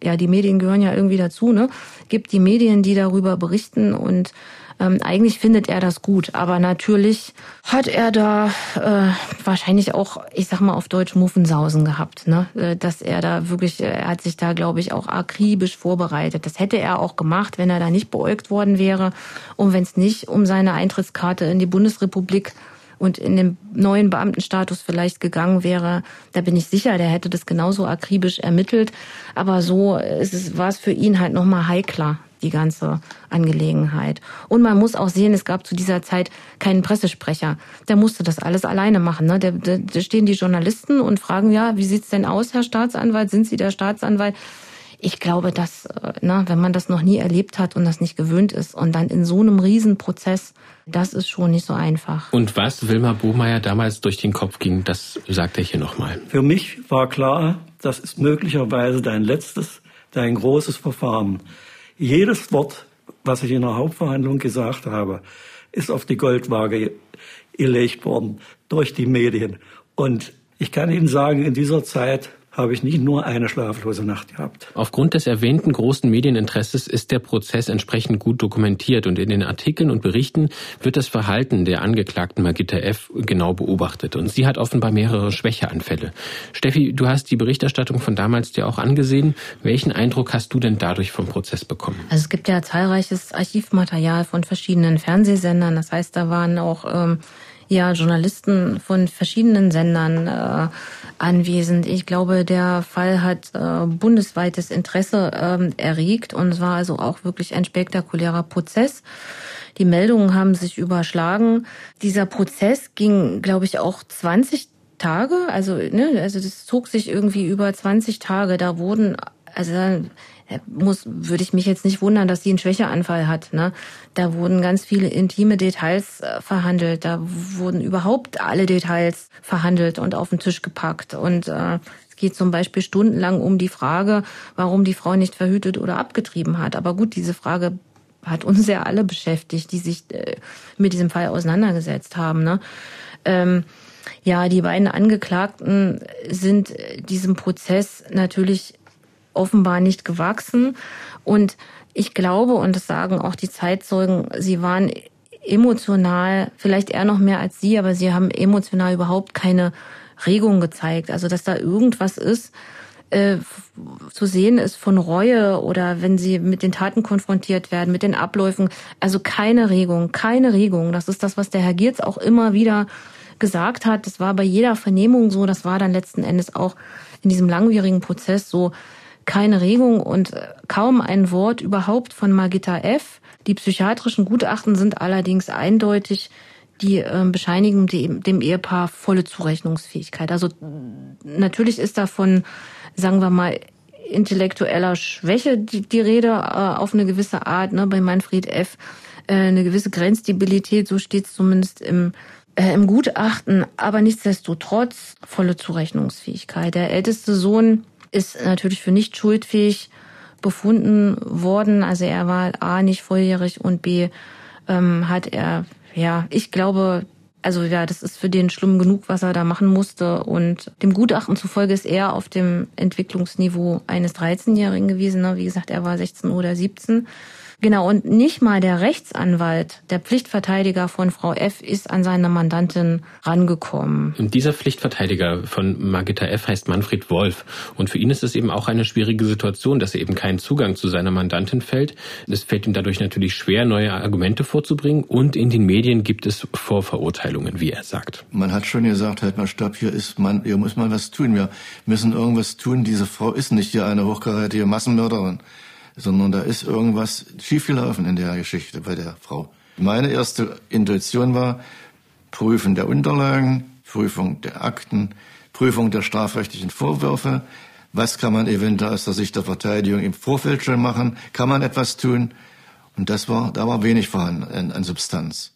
ja, die Medien gehören ja irgendwie dazu, ne? Gibt die Medien, die darüber berichten und ähm, eigentlich findet er das gut, aber natürlich hat er da äh, wahrscheinlich auch, ich sag mal auf Deutsch, Muffensausen gehabt, ne? Äh, dass er da wirklich, äh, er hat sich da, glaube ich, auch akribisch vorbereitet. Das hätte er auch gemacht, wenn er da nicht beäugt worden wäre und wenn es nicht um seine Eintrittskarte in die Bundesrepublik und in den neuen Beamtenstatus vielleicht gegangen wäre, da bin ich sicher, der hätte das genauso akribisch ermittelt. Aber so ist es, war es für ihn halt nochmal heikler die ganze Angelegenheit. Und man muss auch sehen, es gab zu dieser Zeit keinen Pressesprecher. Der musste das alles alleine machen. Ne? Da, da, da stehen die Journalisten und fragen, ja, wie sieht's denn aus, Herr Staatsanwalt? Sind Sie der Staatsanwalt? Ich glaube, dass, na, ne, wenn man das noch nie erlebt hat und das nicht gewöhnt ist und dann in so einem Riesenprozess, das ist schon nicht so einfach. Und was Wilma Bohmeier damals durch den Kopf ging, das sagt er hier nochmal. Für mich war klar, das ist möglicherweise dein letztes, dein großes Verfahren. Jedes Wort, was ich in der Hauptverhandlung gesagt habe, ist auf die Goldwaage gelegt worden durch die Medien. Und ich kann Ihnen sagen, in dieser Zeit habe ich nicht nur eine schlaflose Nacht gehabt. Aufgrund des erwähnten großen Medieninteresses ist der Prozess entsprechend gut dokumentiert und in den Artikeln und Berichten wird das Verhalten der Angeklagten Magitta F. genau beobachtet und sie hat offenbar mehrere Schwächeanfälle. Steffi, du hast die Berichterstattung von damals dir auch angesehen. Welchen Eindruck hast du denn dadurch vom Prozess bekommen? Also es gibt ja zahlreiches Archivmaterial von verschiedenen Fernsehsendern. Das heißt, da waren auch ähm, ja Journalisten von verschiedenen Sendern äh, anwesend. Ich glaube, der Fall hat äh, bundesweites Interesse äh, erregt und es war also auch wirklich ein spektakulärer Prozess. Die Meldungen haben sich überschlagen. Dieser Prozess ging, glaube ich, auch 20 Tage. Also, ne, also das zog sich irgendwie über 20 Tage. Da wurden, also muss, würde ich mich jetzt nicht wundern, dass sie einen Schwächeanfall hat. Ne? Da wurden ganz viele intime Details äh, verhandelt. Da wurden überhaupt alle Details verhandelt und auf den Tisch gepackt. Und äh, es geht zum Beispiel stundenlang um die Frage, warum die Frau nicht verhütet oder abgetrieben hat. Aber gut, diese Frage hat uns ja alle beschäftigt, die sich äh, mit diesem Fall auseinandergesetzt haben. Ne? Ähm, ja, die beiden Angeklagten sind diesem Prozess natürlich offenbar nicht gewachsen. Und ich glaube, und das sagen auch die Zeitzeugen, sie waren emotional, vielleicht eher noch mehr als sie, aber sie haben emotional überhaupt keine Regung gezeigt. Also, dass da irgendwas ist, äh, zu sehen ist von Reue oder wenn sie mit den Taten konfrontiert werden, mit den Abläufen. Also keine Regung, keine Regung. Das ist das, was der Herr Giertz auch immer wieder gesagt hat. Das war bei jeder Vernehmung so. Das war dann letzten Endes auch in diesem langwierigen Prozess so keine Regung und äh, kaum ein Wort überhaupt von Margitta F. Die psychiatrischen Gutachten sind allerdings eindeutig, die äh, bescheinigen dem Ehepaar volle Zurechnungsfähigkeit. Also natürlich ist davon, sagen wir mal, intellektueller Schwäche die, die Rede äh, auf eine gewisse Art. Ne? Bei Manfred F. Äh, eine gewisse Grenzstabilität, so steht es zumindest im äh, im Gutachten, aber nichtsdestotrotz volle Zurechnungsfähigkeit. Der älteste Sohn ist natürlich für nicht schuldfähig befunden worden. Also er war A nicht volljährig und B ähm, hat er, ja, ich glaube, also ja, das ist für den schlimm genug, was er da machen musste. Und dem Gutachten zufolge ist er auf dem Entwicklungsniveau eines 13-Jährigen gewesen. Ne? Wie gesagt, er war 16 oder 17. Genau, und nicht mal der Rechtsanwalt, der Pflichtverteidiger von Frau F. ist an seine Mandantin rangekommen. Und dieser Pflichtverteidiger von Margitta F. heißt Manfred Wolf. Und für ihn ist es eben auch eine schwierige Situation, dass er eben keinen Zugang zu seiner Mandantin fällt. Es fällt ihm dadurch natürlich schwer, neue Argumente vorzubringen. Und in den Medien gibt es Vorverurteilungen, wie er sagt. Man hat schon gesagt, halt mal stopp, hier ist man, hier muss man was tun. Wir müssen irgendwas tun. Diese Frau ist nicht hier eine hochkarätige Massenmörderin sondern da ist irgendwas schiefgelaufen in der Geschichte bei der Frau. Meine erste Intuition war Prüfen der Unterlagen, Prüfung der Akten, Prüfung der strafrechtlichen Vorwürfe. Was kann man eventuell aus der Sicht der Verteidigung im Vorfeld schon machen? Kann man etwas tun? Und das war, da war wenig vorhanden an, an Substanz.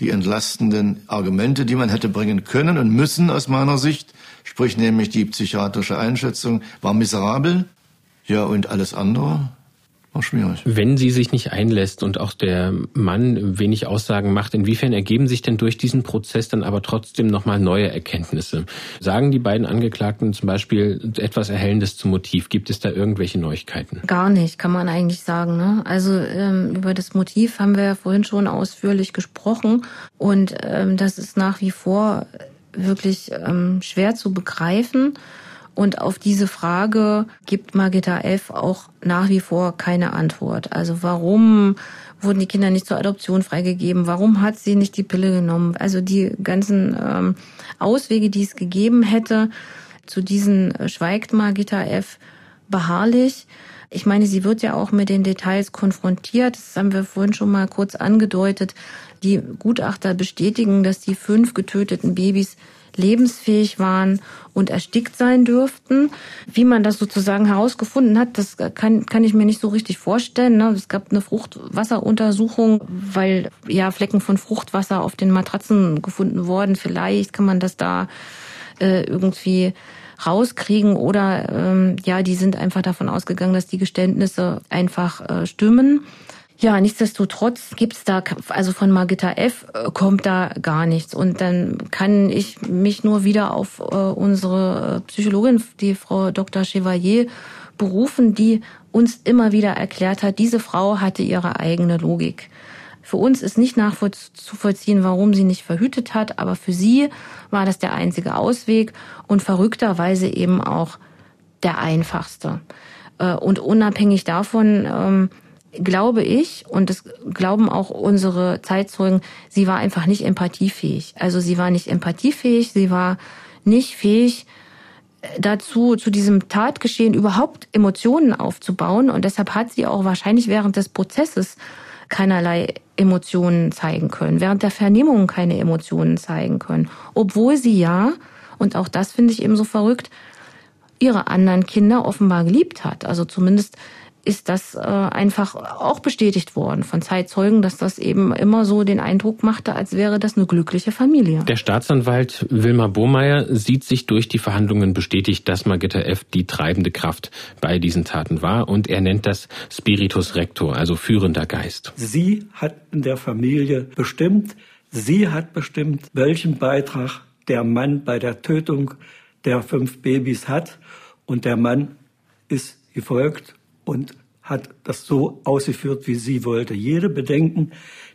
Die entlastenden Argumente, die man hätte bringen können und müssen aus meiner Sicht, sprich nämlich die psychiatrische Einschätzung, war miserabel. Ja, und alles andere auch schwierig. Wenn sie sich nicht einlässt und auch der Mann wenig Aussagen macht, inwiefern ergeben sich denn durch diesen Prozess dann aber trotzdem nochmal neue Erkenntnisse? Sagen die beiden Angeklagten zum Beispiel etwas Erhellendes zum Motiv? Gibt es da irgendwelche Neuigkeiten? Gar nicht, kann man eigentlich sagen. Ne? Also ähm, über das Motiv haben wir ja vorhin schon ausführlich gesprochen und ähm, das ist nach wie vor wirklich ähm, schwer zu begreifen. Und auf diese Frage gibt Margita F. auch nach wie vor keine Antwort. Also warum wurden die Kinder nicht zur Adoption freigegeben? Warum hat sie nicht die Pille genommen? Also die ganzen ähm, Auswege, die es gegeben hätte, zu diesen äh, schweigt Margita F. beharrlich. Ich meine, sie wird ja auch mit den Details konfrontiert. Das haben wir vorhin schon mal kurz angedeutet. Die Gutachter bestätigen, dass die fünf getöteten Babys lebensfähig waren und erstickt sein dürften. Wie man das sozusagen herausgefunden hat, das kann, kann ich mir nicht so richtig vorstellen. Ne? Es gab eine Fruchtwasseruntersuchung, weil ja Flecken von Fruchtwasser auf den Matratzen gefunden wurden. Vielleicht kann man das da äh, irgendwie rauskriegen oder ähm, ja, die sind einfach davon ausgegangen, dass die Geständnisse einfach äh, stimmen. Ja, nichtsdestotrotz gibt's da, also von Margitta F. Äh, kommt da gar nichts. Und dann kann ich mich nur wieder auf äh, unsere äh, Psychologin, die Frau Dr. Chevalier, berufen, die uns immer wieder erklärt hat, diese Frau hatte ihre eigene Logik. Für uns ist nicht nachzuvollziehen, warum sie nicht verhütet hat, aber für sie war das der einzige Ausweg und verrückterweise eben auch der einfachste. Und unabhängig davon, ähm, glaube ich, und das glauben auch unsere Zeitzeugen, sie war einfach nicht empathiefähig. Also sie war nicht empathiefähig, sie war nicht fähig äh, dazu, zu diesem Tatgeschehen überhaupt Emotionen aufzubauen. Und deshalb hat sie auch wahrscheinlich während des Prozesses keinerlei Emotionen zeigen können, während der Vernehmung keine Emotionen zeigen können. Obwohl sie ja, und auch das finde ich eben so verrückt, ihre anderen Kinder offenbar geliebt hat. Also zumindest ist das äh, einfach auch bestätigt worden von Zeitzeugen, dass das eben immer so den Eindruck machte, als wäre das eine glückliche Familie. Der Staatsanwalt Wilmar Bohmeier sieht sich durch die Verhandlungen bestätigt, dass Margitta F. die treibende Kraft bei diesen Taten war und er nennt das Spiritus Rector, also führender Geist. Sie hat in der Familie bestimmt, sie hat bestimmt, welchen Beitrag der Mann bei der Tötung der fünf Babys hat und der Mann ist gefolgt und hat das so ausgeführt, wie sie wollte. Jede Bedenken,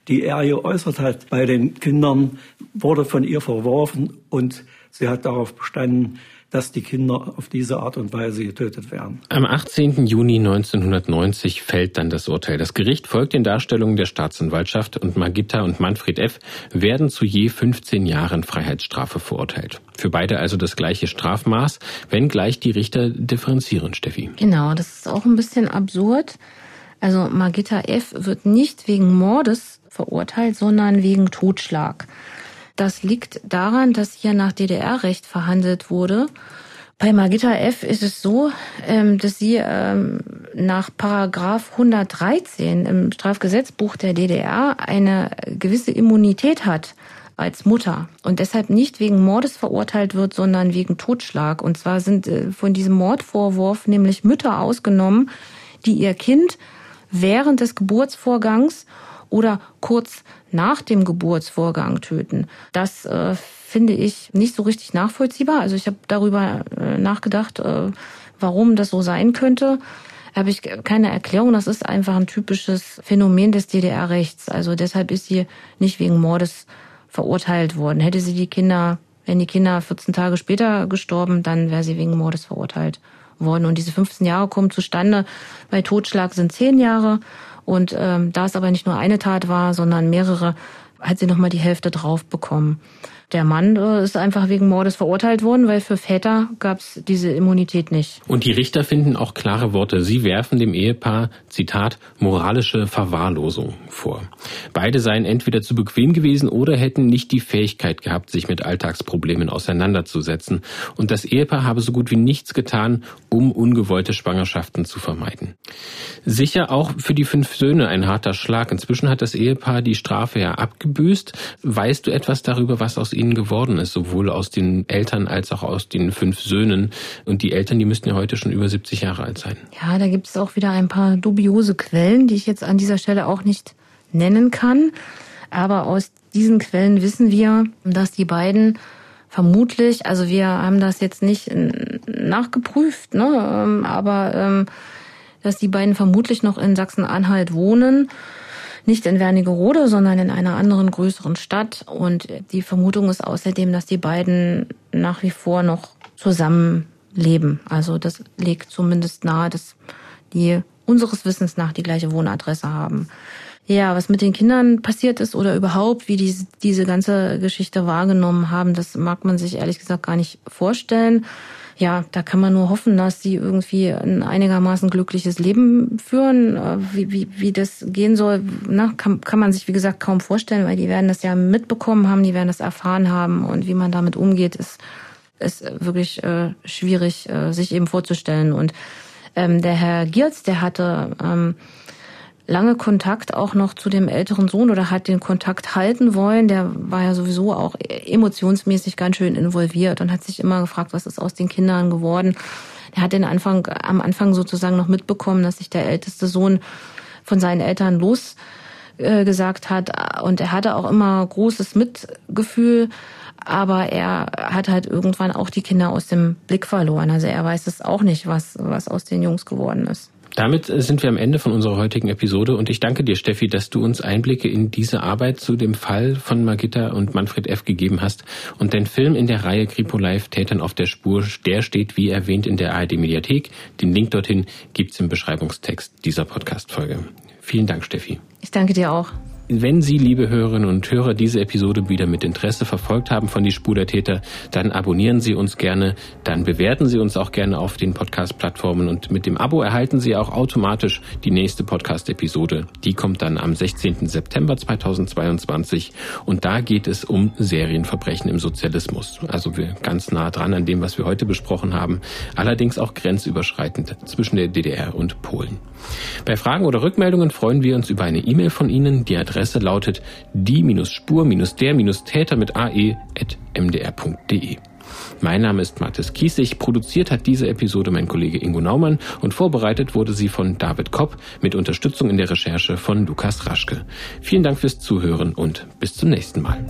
die er geäußert hat bei den Kindern, wurde von ihr verworfen und sie hat darauf bestanden, dass die Kinder auf diese Art und Weise getötet werden. Am 18. Juni 1990 fällt dann das Urteil. Das Gericht folgt den Darstellungen der Staatsanwaltschaft und Magitta und Manfred F. werden zu je 15 Jahren Freiheitsstrafe verurteilt. Für beide also das gleiche Strafmaß, wenngleich die Richter differenzieren, Steffi. Genau, das ist auch ein bisschen absurd. Also Magitta F. wird nicht wegen Mordes verurteilt, sondern wegen Totschlag. Das liegt daran, dass hier nach DDR-Recht verhandelt wurde. Bei Margitta F. ist es so, ähm, dass sie ähm, nach Paragraph 113 im Strafgesetzbuch der DDR eine gewisse Immunität hat als Mutter und deshalb nicht wegen Mordes verurteilt wird, sondern wegen Totschlag. Und zwar sind äh, von diesem Mordvorwurf nämlich Mütter ausgenommen, die ihr Kind während des Geburtsvorgangs oder kurz nach dem Geburtsvorgang töten. Das äh, finde ich nicht so richtig nachvollziehbar. Also ich habe darüber äh, nachgedacht, äh, warum das so sein könnte. Habe ich keine Erklärung. Das ist einfach ein typisches Phänomen des DDR-Rechts. Also deshalb ist sie nicht wegen Mordes verurteilt worden. Hätte sie die Kinder, wenn die Kinder 14 Tage später gestorben, dann wäre sie wegen Mordes verurteilt worden. Und diese 15 Jahre kommen zustande. Bei Totschlag sind 10 Jahre und ähm, da es aber nicht nur eine Tat war, sondern mehrere, hat sie nochmal die Hälfte drauf bekommen. Der Mann äh, ist einfach wegen Mordes verurteilt worden, weil für Väter gab es diese Immunität nicht. Und die Richter finden auch klare Worte. Sie werfen dem Ehepaar, Zitat, moralische Verwahrlosung vor. Beide seien entweder zu bequem gewesen oder hätten nicht die Fähigkeit gehabt, sich mit Alltagsproblemen auseinanderzusetzen. Und das Ehepaar habe so gut wie nichts getan, um ungewollte Schwangerschaften zu vermeiden. Sicher auch für die fünf Söhne ein harter Schlag. Inzwischen hat das Ehepaar die Strafe ja abgebüßt. Weißt du etwas darüber, was aus ihnen geworden ist, sowohl aus den Eltern als auch aus den fünf Söhnen? Und die Eltern, die müssten ja heute schon über 70 Jahre alt sein. Ja, da gibt es auch wieder ein paar dubiose Quellen, die ich jetzt an dieser Stelle auch nicht nennen kann. Aber aus diesen Quellen wissen wir, dass die beiden vermutlich, also wir haben das jetzt nicht nachgeprüft, ne, ähm, aber ähm, dass die beiden vermutlich noch in Sachsen-Anhalt wohnen, nicht in Wernigerode, sondern in einer anderen größeren Stadt. Und die Vermutung ist außerdem, dass die beiden nach wie vor noch zusammenleben. Also das legt zumindest nahe, dass die unseres Wissens nach die gleiche Wohnadresse haben. Ja, was mit den Kindern passiert ist oder überhaupt, wie die diese ganze Geschichte wahrgenommen haben, das mag man sich ehrlich gesagt gar nicht vorstellen. Ja, da kann man nur hoffen, dass sie irgendwie ein einigermaßen glückliches Leben führen. Äh, wie, wie, wie das gehen soll, na, kann, kann man sich, wie gesagt, kaum vorstellen, weil die werden das ja mitbekommen haben, die werden das erfahren haben und wie man damit umgeht, ist, ist wirklich äh, schwierig, äh, sich eben vorzustellen. Und ähm, der Herr Giertz, der hatte ähm, lange Kontakt auch noch zu dem älteren Sohn oder hat den Kontakt halten wollen. Der war ja sowieso auch emotionsmäßig ganz schön involviert und hat sich immer gefragt, was ist aus den Kindern geworden. Er hat den Anfang, am Anfang sozusagen noch mitbekommen, dass sich der älteste Sohn von seinen Eltern los äh, hat und er hatte auch immer großes Mitgefühl, aber er hat halt irgendwann auch die Kinder aus dem Blick verloren. Also er weiß es auch nicht, was, was aus den Jungs geworden ist. Damit sind wir am Ende von unserer heutigen Episode und ich danke dir, Steffi, dass du uns Einblicke in diese Arbeit zu dem Fall von Magitta und Manfred F. gegeben hast. Und dein Film in der Reihe Kripo Live Tätern auf der Spur, der steht wie erwähnt in der ARD Mediathek. Den Link dorthin gibt's im Beschreibungstext dieser Podcast-Folge. Vielen Dank, Steffi. Ich danke dir auch. Wenn Sie, liebe Hörerinnen und Hörer, diese Episode wieder mit Interesse verfolgt haben von Die Spur der Täter, dann abonnieren Sie uns gerne, dann bewerten Sie uns auch gerne auf den Podcast-Plattformen und mit dem Abo erhalten Sie auch automatisch die nächste Podcast-Episode. Die kommt dann am 16. September 2022 und da geht es um Serienverbrechen im Sozialismus. Also wir ganz nah dran an dem, was wir heute besprochen haben, allerdings auch grenzüberschreitend zwischen der DDR und Polen. Bei Fragen oder Rückmeldungen freuen wir uns über eine E-Mail von Ihnen. Die Adresse lautet die-spur-der-täter mit ae.mdr.de. Mein Name ist Mathis Kiesig, produziert hat diese Episode mein Kollege Ingo Naumann und vorbereitet wurde sie von David Kopp mit Unterstützung in der Recherche von Lukas Raschke. Vielen Dank fürs Zuhören und bis zum nächsten Mal.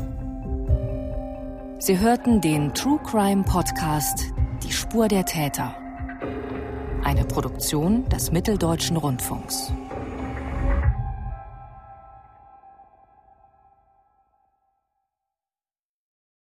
Sie hörten den True Crime Podcast Die Spur der Täter. Eine Produktion des Mitteldeutschen Rundfunks.